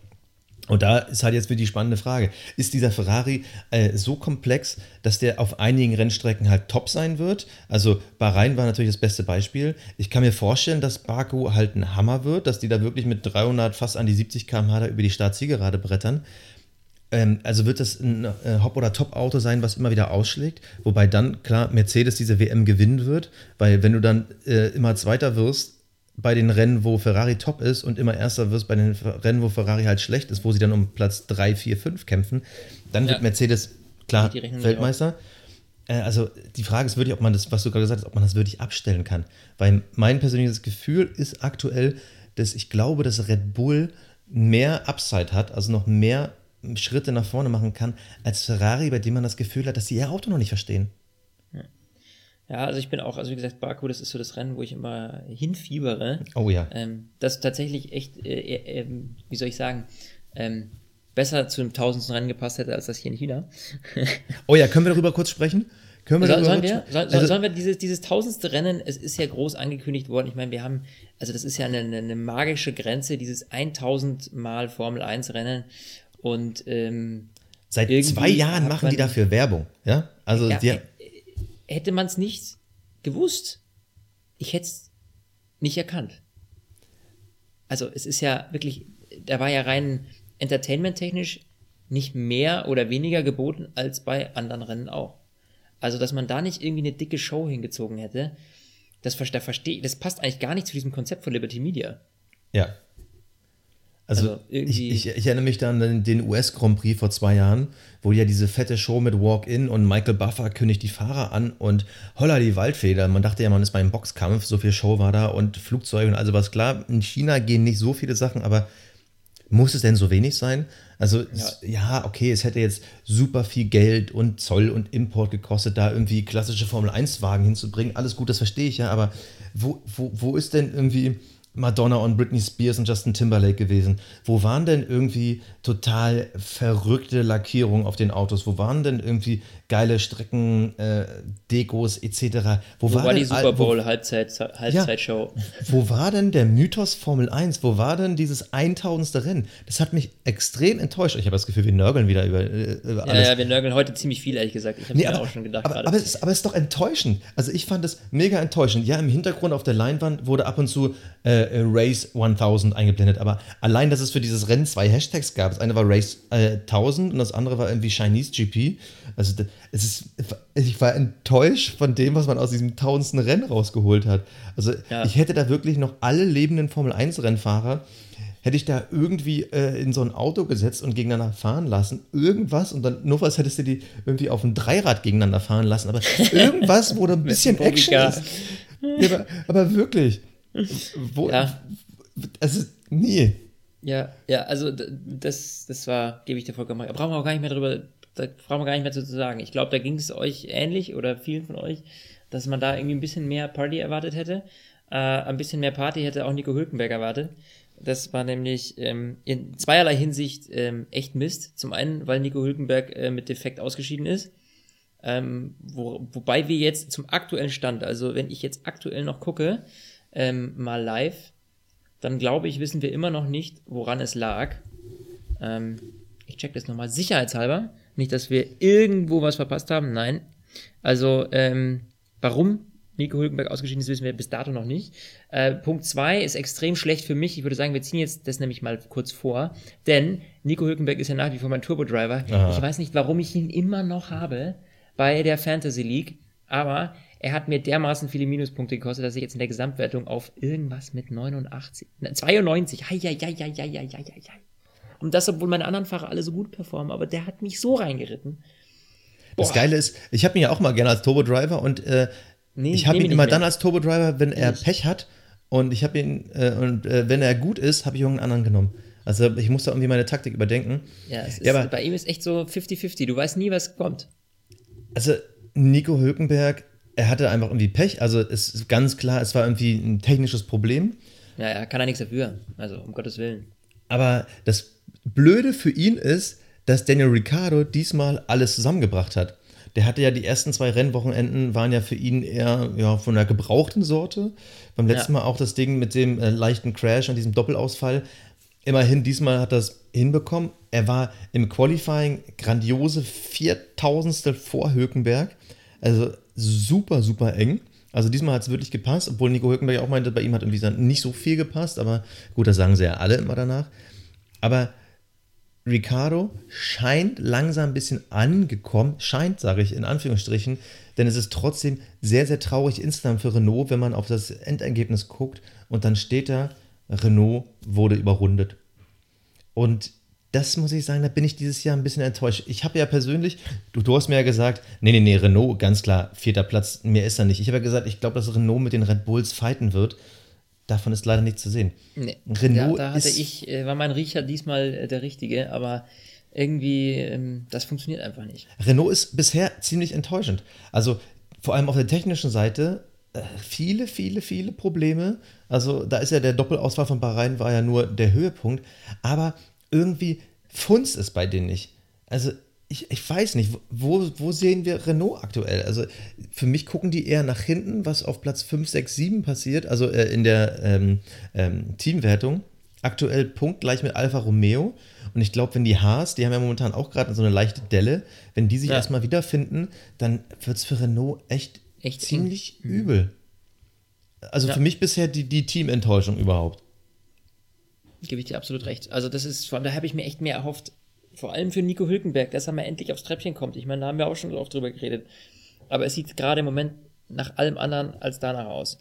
Und da ist halt jetzt wieder die spannende Frage. Ist dieser Ferrari äh, so komplex, dass der auf einigen Rennstrecken halt top sein wird? Also Bahrain war natürlich das beste Beispiel. Ich kann mir vorstellen, dass Baku halt ein Hammer wird, dass die da wirklich mit 300 fast an die 70 km/h über die Startzielgerade brettern. Ähm, also wird das ein äh, Hop- oder Top-Auto sein, was immer wieder ausschlägt. Wobei dann, klar, Mercedes diese WM gewinnen wird, weil wenn du dann äh, immer Zweiter wirst, bei den Rennen, wo Ferrari top ist und immer Erster wirst bei den Rennen, wo Ferrari halt schlecht ist, wo sie dann um Platz 3, 4, 5 kämpfen, dann ja. wird Mercedes klar Weltmeister. Äh, also die Frage ist wirklich, ob man das, was du gerade gesagt hast, ob man das wirklich abstellen kann. Weil mein persönliches Gefühl ist aktuell, dass ich glaube, dass Red Bull mehr Upside hat, also noch mehr Schritte nach vorne machen kann, als Ferrari, bei dem man das Gefühl hat, dass sie ihr Auto noch nicht verstehen. Ja, also ich bin auch, also wie gesagt, Baku, das ist so das Rennen, wo ich immer hinfiebere. Oh ja. Ähm, das tatsächlich echt, äh, äh, ähm, wie soll ich sagen, ähm, besser zu dem tausendsten Rennen gepasst hätte als das hier in China. oh ja, können wir darüber kurz sprechen? Können wir soll, darüber sollen, wir, soll, also, sollen wir dieses, dieses tausendste Rennen, es ist ja groß angekündigt worden, ich meine, wir haben, also das ist ja eine, eine magische Grenze, dieses 1000 Mal Formel 1 Rennen und ähm, Seit zwei Jahren machen die dafür Werbung, ja? Also ja, die, hätte man es nicht gewusst, ich hätte es nicht erkannt. Also es ist ja wirklich, da war ja rein entertainment-technisch nicht mehr oder weniger geboten als bei anderen Rennen auch. Also, dass man da nicht irgendwie eine dicke Show hingezogen hätte, das, da verstehe das passt eigentlich gar nicht zu diesem Konzept von Liberty Media. Ja. Also, also ich, ich, ich, erinnere mich dann an den US-Grand Prix vor zwei Jahren, wo ja diese fette Show mit Walk-In und Michael Buffer kündigt die Fahrer an und holla die Waldfeder. Man dachte ja, man ist beim Boxkampf, so viel Show war da und Flugzeuge und also was. Klar, in China gehen nicht so viele Sachen, aber muss es denn so wenig sein? Also ja. Es, ja, okay, es hätte jetzt super viel Geld und Zoll und Import gekostet, da irgendwie klassische Formel-1-Wagen hinzubringen. Alles gut, das verstehe ich ja, aber wo, wo, wo ist denn irgendwie Madonna und Britney Spears und Justin Timberlake gewesen. Wo waren denn irgendwie total verrückte Lackierungen auf den Autos? Wo waren denn irgendwie geile Strecken, äh, Dekos etc.? Wo, wo war, war die Super Bowl wo, Halbzeit, Halbzeitshow? Ja, wo war denn der Mythos Formel 1? Wo war denn dieses 1000. Rennen? Das hat mich extrem enttäuscht. Ich habe das Gefühl, wir nörgeln wieder über, äh, über alles. Ja, ja, wir nörgeln heute ziemlich viel, ehrlich gesagt. Ich habe nee, mir auch schon gedacht. Aber, aber, es ist, aber es ist doch enttäuschend. Also ich fand es mega enttäuschend. Ja, im Hintergrund auf der Leinwand wurde ab und zu äh, äh Race 1000 eingeblendet, aber allein, dass es für dieses Rennen zwei Hashtags gab. Das eine war Race äh, 1000 und das andere war irgendwie Chinese GP. Also es ist, ich war enttäuscht von dem, was man aus diesem tausendsten Rennen rausgeholt hat. Also ja. ich hätte da wirklich noch alle lebenden Formel 1 Rennfahrer hätte ich da irgendwie äh, in so ein Auto gesetzt und gegeneinander fahren lassen, irgendwas und dann nur was hättest du die irgendwie auf ein Dreirad gegeneinander fahren lassen, aber irgendwas, wo da ein bisschen Action ist. Ja, aber, aber, wirklich. Wo, ja. Also, nee. Ja, ja, also das, das war, gebe ich dir vollkommen recht. Brauchen wir auch gar nicht mehr drüber da brauchen wir gar nicht mehr zu sagen. Ich glaube, da ging es euch ähnlich oder vielen von euch, dass man da irgendwie ein bisschen mehr Party erwartet hätte. Äh, ein bisschen mehr Party hätte auch Nico Hülkenberg erwartet. Das war nämlich ähm, in zweierlei Hinsicht ähm, echt Mist. Zum einen, weil Nico Hülkenberg äh, mit Defekt ausgeschieden ist. Ähm, wo, wobei wir jetzt zum aktuellen Stand, also wenn ich jetzt aktuell noch gucke, ähm, mal live, dann glaube ich, wissen wir immer noch nicht, woran es lag. Ähm, ich check das nochmal sicherheitshalber. Nicht, dass wir irgendwo was verpasst haben. Nein. Also, ähm, warum Nico Hülkenberg ausgeschieden ist, wissen wir bis dato noch nicht. Äh, Punkt 2 ist extrem schlecht für mich. Ich würde sagen, wir ziehen jetzt das nämlich mal kurz vor. Denn Nico Hülkenberg ist ja nach wie vor mein Turbo-Driver. Ich weiß nicht, warum ich ihn immer noch habe bei der Fantasy League. Aber er hat mir dermaßen viele Minuspunkte gekostet, dass ich jetzt in der Gesamtwertung auf irgendwas mit 89, 92, hei, hei, hei, hei, hei, hei, hei, hei. Und das, obwohl meine anderen Fahrer alle so gut performen, aber der hat mich so reingeritten. Boah. Das Geile ist, ich habe ihn ja auch mal gerne als Turbo-Driver und äh, nee, ich habe ihn immer dann als Turbo-Driver, wenn er Pech hat und ich habe ihn, äh, und äh, wenn er gut ist, habe ich irgendeinen anderen genommen. Also ich muss da irgendwie meine Taktik überdenken. Ja, ist, ja aber, bei ihm ist echt so 50-50. Du weißt nie, was kommt. Also Nico Hülkenberg, er hatte einfach irgendwie Pech. Also es ist ganz klar, es war irgendwie ein technisches Problem. Ja, er kann er nichts dafür. Also um Gottes Willen. Aber das Blöde für ihn ist, dass Daniel Ricciardo diesmal alles zusammengebracht hat. Der hatte ja die ersten zwei Rennwochenenden, waren ja für ihn eher ja, von der gebrauchten Sorte. Beim letzten ja. Mal auch das Ding mit dem äh, leichten Crash und diesem Doppelausfall. immerhin, diesmal hat er es hinbekommen. Er war im Qualifying grandiose Viertausendstel vor Hülkenberg. Also super, super eng. Also diesmal hat es wirklich gepasst, obwohl Nico Hülkenberg auch meinte, bei ihm hat irgendwie nicht so viel gepasst, aber gut, das sagen sie ja alle immer danach. Aber Ricardo scheint langsam ein bisschen angekommen, scheint, sage ich in Anführungsstrichen, denn es ist trotzdem sehr, sehr traurig insgesamt für Renault, wenn man auf das Endergebnis guckt und dann steht da, Renault wurde überrundet. Und das muss ich sagen, da bin ich dieses Jahr ein bisschen enttäuscht. Ich habe ja persönlich, du, du hast mir ja gesagt, nee, nee, nee, Renault, ganz klar, vierter Platz, mehr ist er nicht. Ich habe ja gesagt, ich glaube, dass Renault mit den Red Bulls fighten wird. Davon ist leider nichts zu sehen. Nee, Renault da, da hatte ich, äh, war mein Riecher diesmal äh, der richtige, aber irgendwie, ähm, das funktioniert einfach nicht. Renault ist bisher ziemlich enttäuschend. Also vor allem auf der technischen Seite äh, viele, viele, viele Probleme. Also da ist ja der Doppelausfall von Bahrain war ja nur der Höhepunkt, aber irgendwie funzt es bei denen nicht. Also ich, ich weiß nicht, wo, wo sehen wir Renault aktuell? Also für mich gucken die eher nach hinten, was auf Platz 5, 6, 7 passiert, also äh, in der ähm, ähm, Teamwertung. Aktuell punktgleich mit Alfa Romeo. Und ich glaube, wenn die Haas, die haben ja momentan auch gerade so eine leichte Delle, wenn die sich ja. erstmal wiederfinden, dann wird es für Renault echt, echt ziemlich übel. Also ja. für mich bisher die, die Teamenttäuschung überhaupt. Gebe ich dir absolut recht. Also das ist, von da habe ich mir echt mehr erhofft, vor allem für Nico Hülkenberg, dass er mal endlich aufs Treppchen kommt. Ich meine, da haben wir auch schon oft drüber geredet. Aber es sieht gerade im Moment nach allem anderen als danach aus.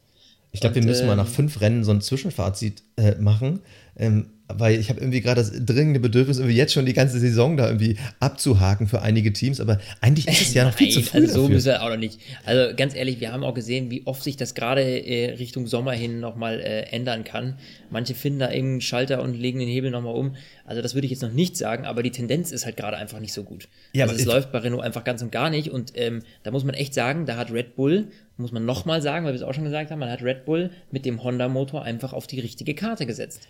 Ich glaube, wir müssen ähm, mal nach fünf Rennen so ein Zwischenfazit äh, machen. Ähm, weil ich habe irgendwie gerade das dringende Bedürfnis, irgendwie jetzt schon die ganze Saison da irgendwie abzuhaken für einige Teams, aber eigentlich ist es ja noch viel zu früh. Also so müssen wir auch noch nicht. Also ganz ehrlich, wir haben auch gesehen, wie oft sich das gerade äh, Richtung Sommer hin nochmal äh, ändern kann. Manche finden da irgendeinen Schalter und legen den Hebel nochmal um. Also das würde ich jetzt noch nicht sagen, aber die Tendenz ist halt gerade einfach nicht so gut. Ja, also es läuft bei Renault einfach ganz und gar nicht und ähm, da muss man echt sagen, da hat Red Bull, muss man nochmal sagen, weil wir es auch schon gesagt haben, man hat Red Bull mit dem Honda-Motor einfach auf die richtige Karte gesetzt.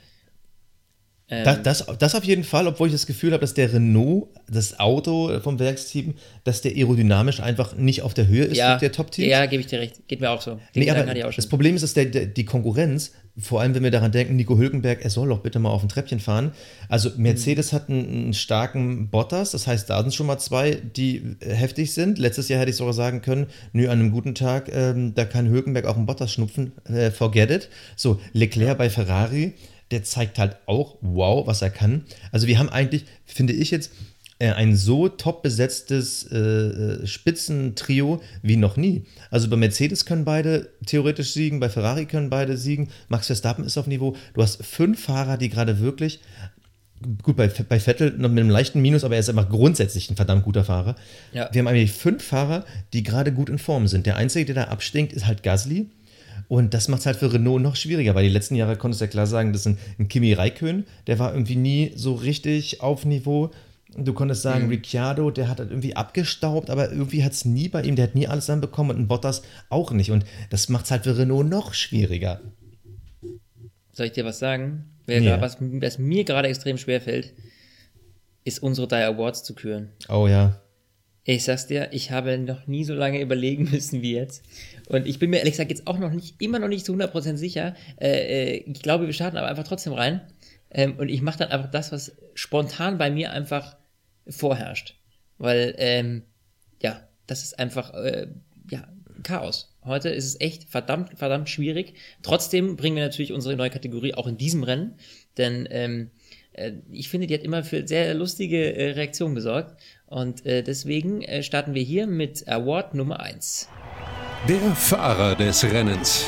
Ähm, das, das, das, auf jeden Fall, obwohl ich das Gefühl habe, dass der Renault, das Auto vom Werksteam, dass der aerodynamisch einfach nicht auf der Höhe ist ja, der Top-Teams. Ja, gebe ich dir recht. Geht mir auch so. Nee, aber das Problem ist, dass der, der, die Konkurrenz, vor allem wenn wir daran denken, Nico Hülkenberg, er soll doch bitte mal auf ein Treppchen fahren. Also Mercedes mhm. hat einen, einen, starken Bottas, das heißt, da sind schon mal zwei, die heftig sind. Letztes Jahr hätte ich sogar sagen können, nö, an einem guten Tag, ähm, da kann Hülkenberg auch einen Bottas schnupfen, äh, forget it. So, Leclerc ja. bei Ferrari, der zeigt halt auch, wow, was er kann. Also wir haben eigentlich, finde ich jetzt, äh, ein so top besetztes äh, äh, Spitzentrio wie noch nie. Also bei Mercedes können beide theoretisch siegen, bei Ferrari können beide siegen, Max Verstappen ist auf Niveau. Du hast fünf Fahrer, die gerade wirklich, gut, bei, bei Vettel noch mit einem leichten Minus, aber er ist einfach grundsätzlich ein verdammt guter Fahrer. Ja. Wir haben eigentlich fünf Fahrer, die gerade gut in Form sind. Der einzige, der da abstinkt, ist halt Gasly. Und das macht es halt für Renault noch schwieriger, weil die letzten Jahre konntest du ja klar sagen, das ist ein, ein Kimi Raikön, der war irgendwie nie so richtig auf Niveau. Du konntest sagen, mhm. Ricciardo, der hat halt irgendwie abgestaubt, aber irgendwie hat es nie bei ihm, der hat nie alles dann bekommen und ein Bottas auch nicht. Und das macht es halt für Renault noch schwieriger. Soll ich dir was sagen? Ja. Was, was mir gerade extrem schwer fällt, ist unsere drei Awards zu küren. Oh ja. Ich sag's dir, ich habe noch nie so lange überlegen müssen wie jetzt. Und ich bin mir ehrlich gesagt jetzt auch noch nicht, immer noch nicht zu 100% sicher. Äh, äh, ich glaube, wir starten aber einfach trotzdem rein. Ähm, und ich mache dann einfach das, was spontan bei mir einfach vorherrscht. Weil, ähm, ja, das ist einfach, äh, ja, Chaos. Heute ist es echt verdammt, verdammt schwierig. Trotzdem bringen wir natürlich unsere neue Kategorie auch in diesem Rennen. Denn ähm, äh, ich finde, die hat immer für sehr lustige äh, Reaktionen gesorgt. Und äh, deswegen äh, starten wir hier mit Award Nummer 1. Der Fahrer des Rennens.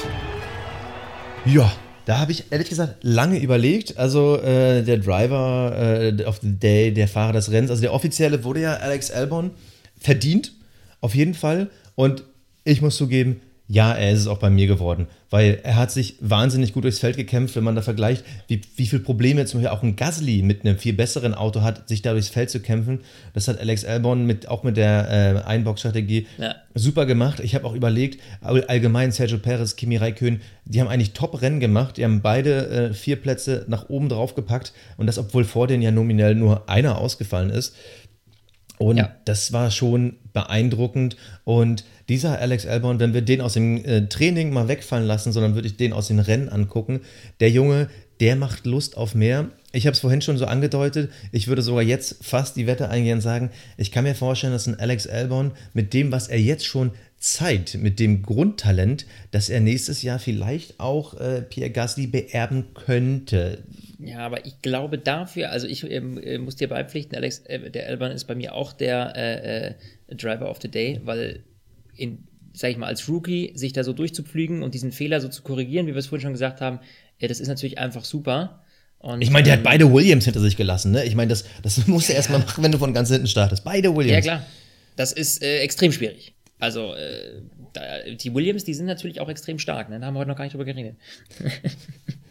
Ja, da habe ich ehrlich gesagt lange überlegt. Also äh, der Driver äh, of the Day, der Fahrer des Rennens, also der offizielle wurde ja Alex Albon verdient, auf jeden Fall. Und ich muss zugeben, ja, er ist es auch bei mir geworden, weil er hat sich wahnsinnig gut durchs Feld gekämpft, wenn man da vergleicht, wie, wie viele Probleme zum Beispiel auch ein Gasly mit einem viel besseren Auto hat, sich da durchs Feld zu kämpfen. Das hat Alex Albon mit, auch mit der äh, Einbox-Strategie ja. super gemacht. Ich habe auch überlegt, allgemein Sergio Perez, Kimi Raikön, die haben eigentlich Top-Rennen gemacht. Die haben beide äh, vier Plätze nach oben drauf gepackt und das, obwohl vor denen ja nominell nur einer ausgefallen ist. Und ja. das war schon beeindruckend. Und dieser Alex Albon, wenn wir den aus dem äh, Training mal wegfallen lassen, sondern würde ich den aus den Rennen angucken, der Junge, der macht Lust auf mehr. Ich habe es vorhin schon so angedeutet. Ich würde sogar jetzt fast die Wette eingehen und sagen, ich kann mir vorstellen, dass ein Alex Albon mit dem, was er jetzt schon zeigt, mit dem Grundtalent, dass er nächstes Jahr vielleicht auch äh, Pierre Gasly beerben könnte. Ja, aber ich glaube dafür, also ich ähm, äh, muss dir beipflichten, Alex, äh, der Albon ist bei mir auch der äh, äh, Driver of the Day, weil in, sag ich mal, als Rookie sich da so durchzupflügen und diesen Fehler so zu korrigieren, wie wir es vorhin schon gesagt haben, ja, das ist natürlich einfach super. Und, ich meine, der ähm, hat beide Williams hinter sich gelassen, ne? Ich meine, das, das musst du ja. erstmal machen, wenn du von ganz hinten startest. Beide Williams. Ja, klar. Das ist äh, extrem schwierig. Also, äh, die Williams, die sind natürlich auch extrem stark, ne? Da haben wir heute noch gar nicht drüber geredet.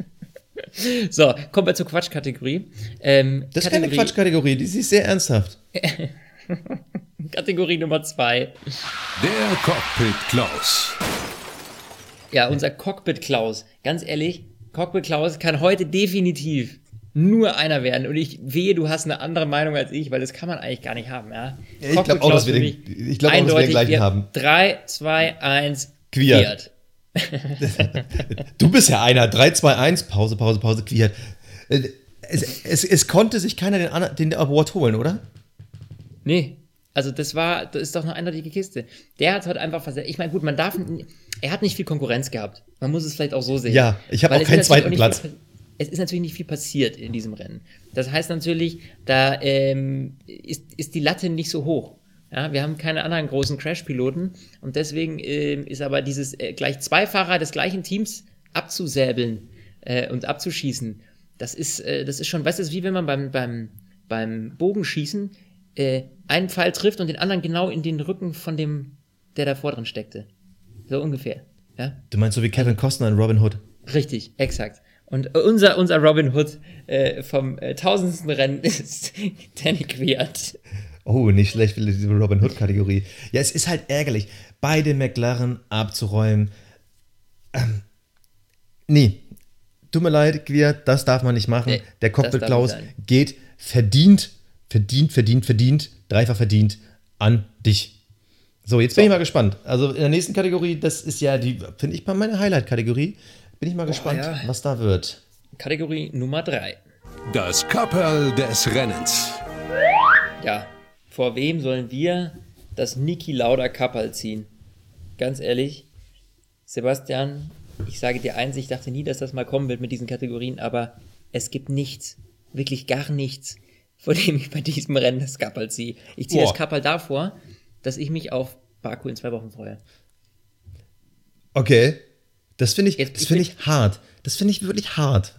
so, kommen wir zur Quatschkategorie. Ähm, das ist keine Quatschkategorie, die ist sehr ernsthaft. Kategorie Nummer zwei. Der Cockpit Klaus. Ja, unser Cockpit Klaus. Ganz ehrlich, Cockpit Klaus kann heute definitiv nur einer werden. Und ich wehe, du hast eine andere Meinung als ich, weil das kann man eigentlich gar nicht haben. Ja? ja ich glaube auch, dass wir den, ich glaub auch, dass wir den gleichen haben. 3, 2, 1, Quiert. du bist ja einer. 3, 2, 1, Pause, Pause, Pause, Quiert. Äh, es, es, es konnte sich keiner den, den Award holen, oder? Nee. Also das war, das ist doch eine eindeutige Kiste. Der hat halt einfach versetzt. Ich meine, gut, man darf, er hat nicht viel Konkurrenz gehabt. Man muss es vielleicht auch so sehen. Ja, ich habe auch keinen zweiten auch Platz. Viel, es ist natürlich nicht viel passiert in diesem Rennen. Das heißt natürlich, da ähm, ist, ist die Latte nicht so hoch. Ja, wir haben keine anderen großen Crash-Piloten und deswegen äh, ist aber dieses äh, gleich zwei Fahrer des gleichen Teams abzusäbeln äh, und abzuschießen, das ist, äh, das ist schon, weißt du, wie wenn man beim, beim, beim Bogenschießen äh, einen Pfeil trifft und den anderen genau in den Rücken von dem, der da vor drin steckte. So ungefähr. Ja? Du meinst so wie Kevin Costner in Robin Hood? Richtig, exakt. Und unser, unser Robin Hood äh, vom äh, tausendsten Rennen ist Danny Quiert. Oh, nicht schlecht für diese Robin Hood-Kategorie. Ja, es ist halt ärgerlich, beide McLaren abzuräumen. Ähm, nee, tut mir leid, Quiert, das darf man nicht machen. Nee, Der Cockpit Klaus geht verdient, verdient, verdient, verdient, dreifach verdient an dich. So, jetzt bin ich mal gespannt. Also in der nächsten Kategorie, das ist ja die, finde ich mal meine Highlight-Kategorie. Bin ich mal gespannt, oh, ja. was da wird. Kategorie Nummer 3. Das Kapperl des Rennens. Ja, vor wem sollen wir das Niki Lauda Kapperl ziehen? Ganz ehrlich, Sebastian, ich sage dir eins, ich dachte nie, dass das mal kommen wird mit diesen Kategorien, aber es gibt nichts, wirklich gar nichts, vor dem ich bei diesem Rennen das Kapperl ziehe. Ich ziehe das Kapperl davor, dass ich mich auf Baku in zwei Wochen freue. Okay. Das finde ich, Jetzt, das finde ich hart. Das finde ich wirklich hart.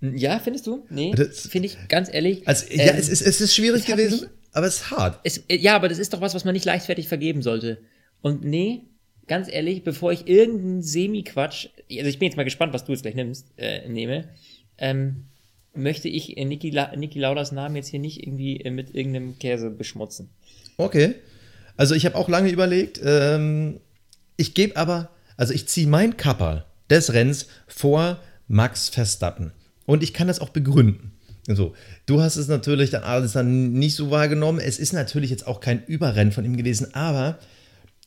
Ja, findest du? Nee, finde ich ganz ehrlich. Also, ja, ähm, es, ist, es ist schwierig gewesen, aber es ist hart. Es, äh, ja, aber das ist doch was, was man nicht leichtfertig vergeben sollte. Und nee, ganz ehrlich, bevor ich irgendeinen Semi-Quatsch, also ich bin jetzt mal gespannt, was du jetzt gleich nimmst, äh, nehme, ähm, möchte ich Niki, La Niki Lauders Namen jetzt hier nicht irgendwie äh, mit irgendeinem Käse beschmutzen. Okay. Also ich habe auch lange überlegt. Ähm, ich gebe aber also ich ziehe mein Kapperl des Rennens vor Max Verstappen. Und ich kann das auch begründen. So, du hast es natürlich dann alles dann nicht so wahrgenommen. Es ist natürlich jetzt auch kein Überrennen von ihm gewesen, aber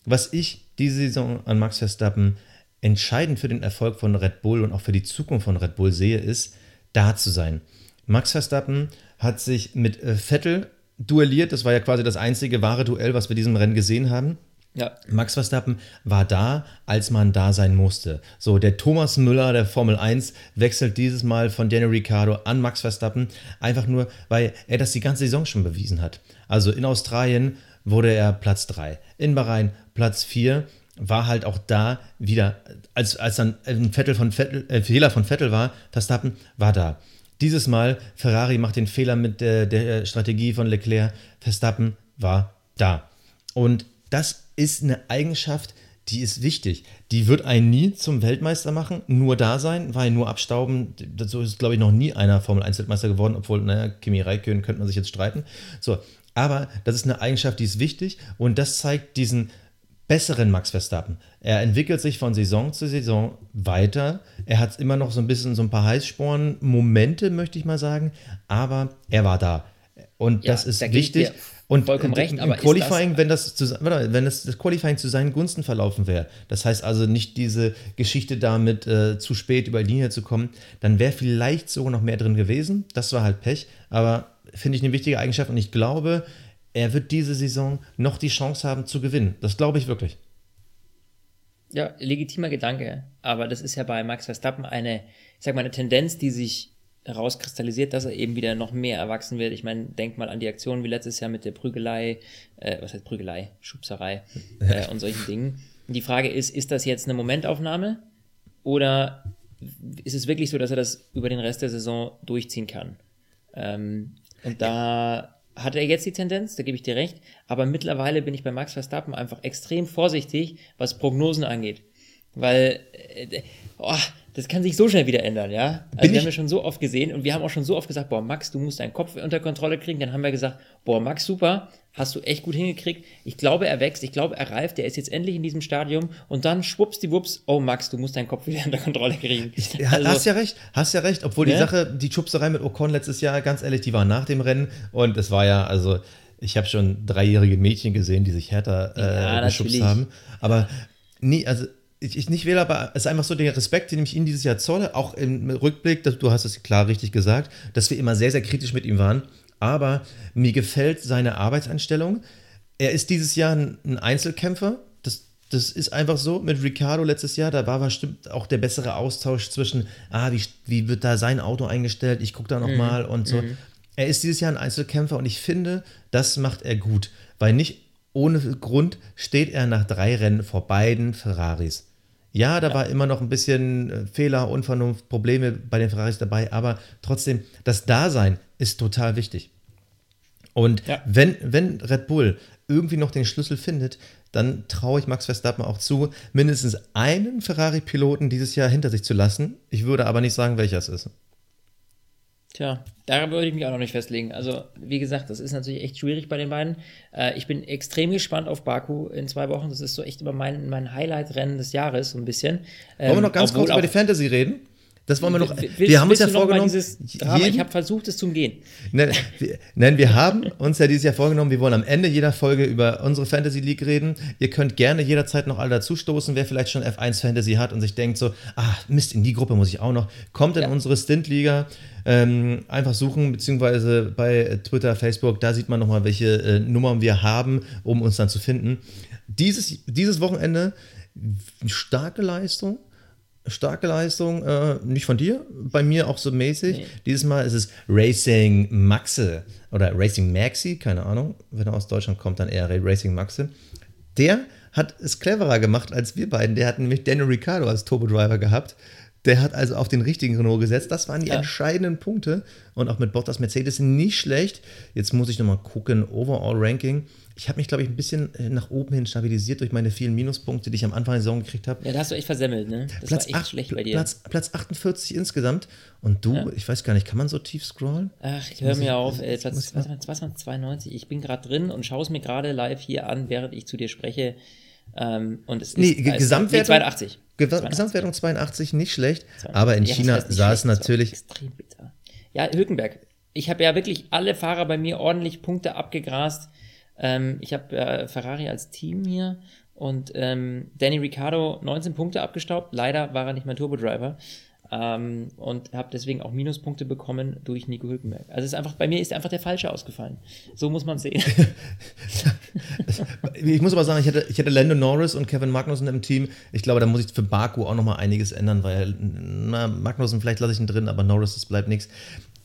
was ich diese Saison an Max Verstappen entscheidend für den Erfolg von Red Bull und auch für die Zukunft von Red Bull sehe, ist, da zu sein. Max Verstappen hat sich mit äh, Vettel duelliert. Das war ja quasi das einzige wahre Duell, was wir diesem Rennen gesehen haben. Ja. Max Verstappen war da, als man da sein musste. So, der Thomas Müller der Formel 1 wechselt dieses Mal von Daniel Ricciardo an Max Verstappen, einfach nur, weil er das die ganze Saison schon bewiesen hat. Also in Australien wurde er Platz 3, in Bahrain Platz 4, war halt auch da wieder, als, als dann ein Vettel von Vettel, äh, Fehler von Vettel war, Verstappen war da. Dieses Mal, Ferrari macht den Fehler mit der, der Strategie von Leclerc, Verstappen war da. Und das ist eine Eigenschaft, die ist wichtig. Die wird einen nie zum Weltmeister machen, nur da sein, weil nur abstauben. So ist, glaube ich, noch nie einer Formel 1 Weltmeister geworden, obwohl, naja, Kimi Räikkönen könnte man sich jetzt streiten. So, aber das ist eine Eigenschaft, die ist wichtig und das zeigt diesen besseren Max Verstappen. Er entwickelt sich von Saison zu Saison weiter. Er hat immer noch so ein bisschen so ein paar Heißsporen-Momente, möchte ich mal sagen, aber er war da. Und ja, das ist da wichtig. Und vollkommen recht, im aber Qualifying, das, wenn das, zu, wenn das, das Qualifying zu seinen Gunsten verlaufen wäre, das heißt also nicht diese Geschichte damit äh, zu spät über die Linie zu kommen, dann wäre vielleicht sogar noch mehr drin gewesen. Das war halt Pech, aber finde ich eine wichtige Eigenschaft und ich glaube, er wird diese Saison noch die Chance haben zu gewinnen. Das glaube ich wirklich. Ja, legitimer Gedanke, aber das ist ja bei Max Verstappen eine, ich sag mal, eine Tendenz, die sich herauskristallisiert, dass er eben wieder noch mehr erwachsen wird. Ich meine, denk mal an die Aktion wie letztes Jahr mit der Prügelei, äh, was heißt Prügelei, Schubserei äh, und solchen Dingen. Die Frage ist, ist das jetzt eine Momentaufnahme oder ist es wirklich so, dass er das über den Rest der Saison durchziehen kann? Ähm, und da hat er jetzt die Tendenz, da gebe ich dir recht, aber mittlerweile bin ich bei Max Verstappen einfach extrem vorsichtig, was Prognosen angeht. Weil, äh, oh, das kann sich so schnell wieder ändern, ja. Also Bin wir haben ja schon so oft gesehen und wir haben auch schon so oft gesagt, boah, Max, du musst deinen Kopf unter Kontrolle kriegen. Dann haben wir gesagt, boah, Max, super, hast du echt gut hingekriegt. Ich glaube, er wächst, ich glaube, er reift, er ist jetzt endlich in diesem Stadium und dann schwupps die Wups, oh Max, du musst deinen Kopf wieder unter Kontrolle kriegen. Also, hast ja recht, hast ja recht, obwohl ja? die Sache, die Schubserei mit Ocon letztes Jahr, ganz ehrlich, die war nach dem Rennen und es war ja, also ich habe schon dreijährige Mädchen gesehen, die sich härter äh, ja, geschubst haben. Aber nie, also ich, ich nicht wähle, aber es ist einfach so der Respekt, den ich Ihnen dieses Jahr zolle, auch im Rückblick, du hast es klar richtig gesagt, dass wir immer sehr, sehr kritisch mit ihm waren. Aber mir gefällt seine Arbeitseinstellung. Er ist dieses Jahr ein Einzelkämpfer. Das, das ist einfach so. Mit Ricardo letztes Jahr, da war bestimmt auch der bessere Austausch zwischen, ah, wie, wie wird da sein Auto eingestellt? Ich gucke da nochmal mhm. und so. Mhm. Er ist dieses Jahr ein Einzelkämpfer und ich finde, das macht er gut. Weil nicht ohne Grund steht er nach drei Rennen vor beiden Ferraris. Ja, da ja. war immer noch ein bisschen äh, Fehler, Unvernunft, Probleme bei den Ferraris dabei, aber trotzdem, das Dasein ist total wichtig. Und ja. wenn, wenn Red Bull irgendwie noch den Schlüssel findet, dann traue ich Max Verstappen auch zu, mindestens einen Ferrari-Piloten dieses Jahr hinter sich zu lassen. Ich würde aber nicht sagen, welcher es ist. Tja, da würde ich mich auch noch nicht festlegen. Also, wie gesagt, das ist natürlich echt schwierig bei den beiden. Äh, ich bin extrem gespannt auf Baku in zwei Wochen. Das ist so echt immer mein, mein Highlight-Rennen des Jahres, so ein bisschen. Ähm, Wollen wir noch ganz kurz über die Fantasy reden? Das wollen wir noch. Willst, wir haben uns ja vorgenommen. Drama, ich habe versucht, es zu umgehen. Nein wir, nein, wir haben uns ja dieses Jahr vorgenommen, wir wollen am Ende jeder Folge über unsere Fantasy League reden. Ihr könnt gerne jederzeit noch alle dazustoßen, wer vielleicht schon F1 Fantasy hat und sich denkt so, ah, Mist, in die Gruppe muss ich auch noch. Kommt in ja. unsere Stint-Liga. Ähm, einfach suchen, beziehungsweise bei Twitter, Facebook, da sieht man nochmal, welche äh, Nummern wir haben, um uns dann zu finden. Dieses, dieses Wochenende starke Leistung starke Leistung, äh, nicht von dir, bei mir auch so mäßig. Nee. Dieses Mal ist es Racing Maxe oder Racing Maxi, keine Ahnung. Wenn er aus Deutschland kommt, dann eher Racing Maxe. Der hat es cleverer gemacht als wir beiden. Der hat nämlich Daniel Ricciardo als Turbo-Driver gehabt. Der hat also auf den richtigen Renault gesetzt. Das waren die ja. entscheidenden Punkte. Und auch mit Bottas Mercedes nicht schlecht. Jetzt muss ich nochmal gucken. Overall Ranking ich habe mich, glaube ich, ein bisschen äh, nach oben hin stabilisiert durch meine vielen Minuspunkte, die ich am Anfang der Saison gekriegt habe. Ja, da hast du echt versemmelt, ne? Das Platz war echt 8, schlecht bei dir. Platz, Platz 48 insgesamt. Und du, ja. ich weiß gar nicht, kann man so tief scrollen? Ach, ich höre mir auf. Ey, Platz, was, was, was, 92. Ich bin gerade drin und schaue es mir gerade live hier an, während ich zu dir spreche. Ähm, und es nee, ist, Gesamtwertung, nee, 82. 82. Gesamtwertung 82, nicht schlecht. 82. Aber in ja, China sah es natürlich. Extrem bitter. Ja, Hülkenberg. Ich habe ja wirklich alle Fahrer bei mir ordentlich Punkte abgegrast. Ähm, ich habe äh, Ferrari als Team hier und ähm, Danny Ricciardo 19 Punkte abgestaubt. Leider war er nicht mein Turbo-Driver. Ähm, und habe deswegen auch Minuspunkte bekommen durch Nico Hülkenberg. Also es ist einfach, bei mir ist einfach der Falsche ausgefallen. So muss man sehen. ich muss aber sagen, ich hätte, ich hätte Lando Norris und Kevin Magnussen im Team. Ich glaube, da muss ich für Baku auch nochmal einiges ändern, weil na, Magnussen vielleicht lasse ich ihn drin, aber Norris, das bleibt nichts.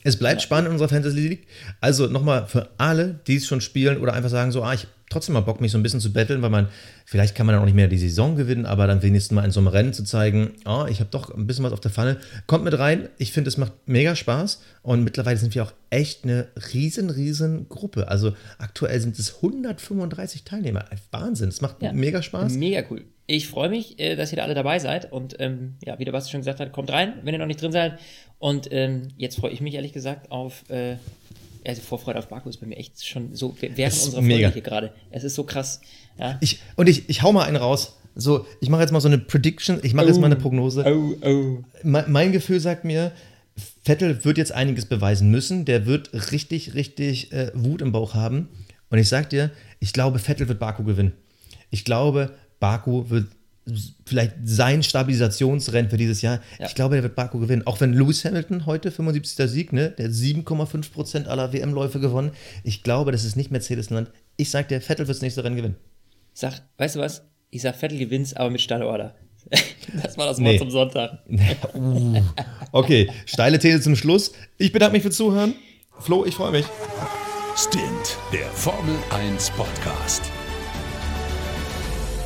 Es bleibt ja. spannend in unserer Fantasy League. Also nochmal für alle, die es schon spielen oder einfach sagen so, ah, ich trotzdem mal Bock, mich so ein bisschen zu betteln, weil man, vielleicht kann man dann auch nicht mehr die Saison gewinnen, aber dann wenigstens mal in so einem Rennen zu zeigen, oh, ich habe doch ein bisschen was auf der Pfanne. Kommt mit rein. Ich finde, es macht mega Spaß und mittlerweile sind wir auch echt eine riesen, riesen Gruppe. Also aktuell sind es 135 Teilnehmer. Wahnsinn, es macht ja. mega Spaß. Mega cool. Ich freue mich, äh, dass ihr da alle dabei seid und ähm, ja, wie der Basti schon gesagt hat, kommt rein, wenn ihr noch nicht drin seid. Und ähm, jetzt freue ich mich ehrlich gesagt auf, äh, also Vorfreude auf Baku ist bei mir echt schon so während unserer Folge hier gerade. Es ist so krass. Ja. Ich, und ich, ich hau mal einen raus. So, ich mache jetzt mal so eine Prediction, ich mache oh, jetzt mal eine oh. Prognose. Oh, oh. Mein, mein Gefühl sagt mir, Vettel wird jetzt einiges beweisen müssen. Der wird richtig, richtig äh, Wut im Bauch haben. Und ich sag dir, ich glaube, Vettel wird Baku gewinnen. Ich glaube, Baku wird vielleicht sein Stabilisationsrennen für dieses Jahr. Ja. Ich glaube, er wird Baku gewinnen. Auch wenn Lewis Hamilton heute 75. Sieg, ne, der 7,5% aller WM-Läufe gewonnen. Ich glaube, das ist nicht Mercedes-Land. Ich sag dir, Vettel wird das nächste Rennen gewinnen. Sag, weißt du was? Ich sag, Vettel gewinnt, aber mit Stallorder. das war das Wort nee. zum Sonntag. uh. Okay, steile These zum Schluss. Ich bedanke mich fürs Zuhören. Flo, ich freue mich. Stint, der Formel 1 Podcast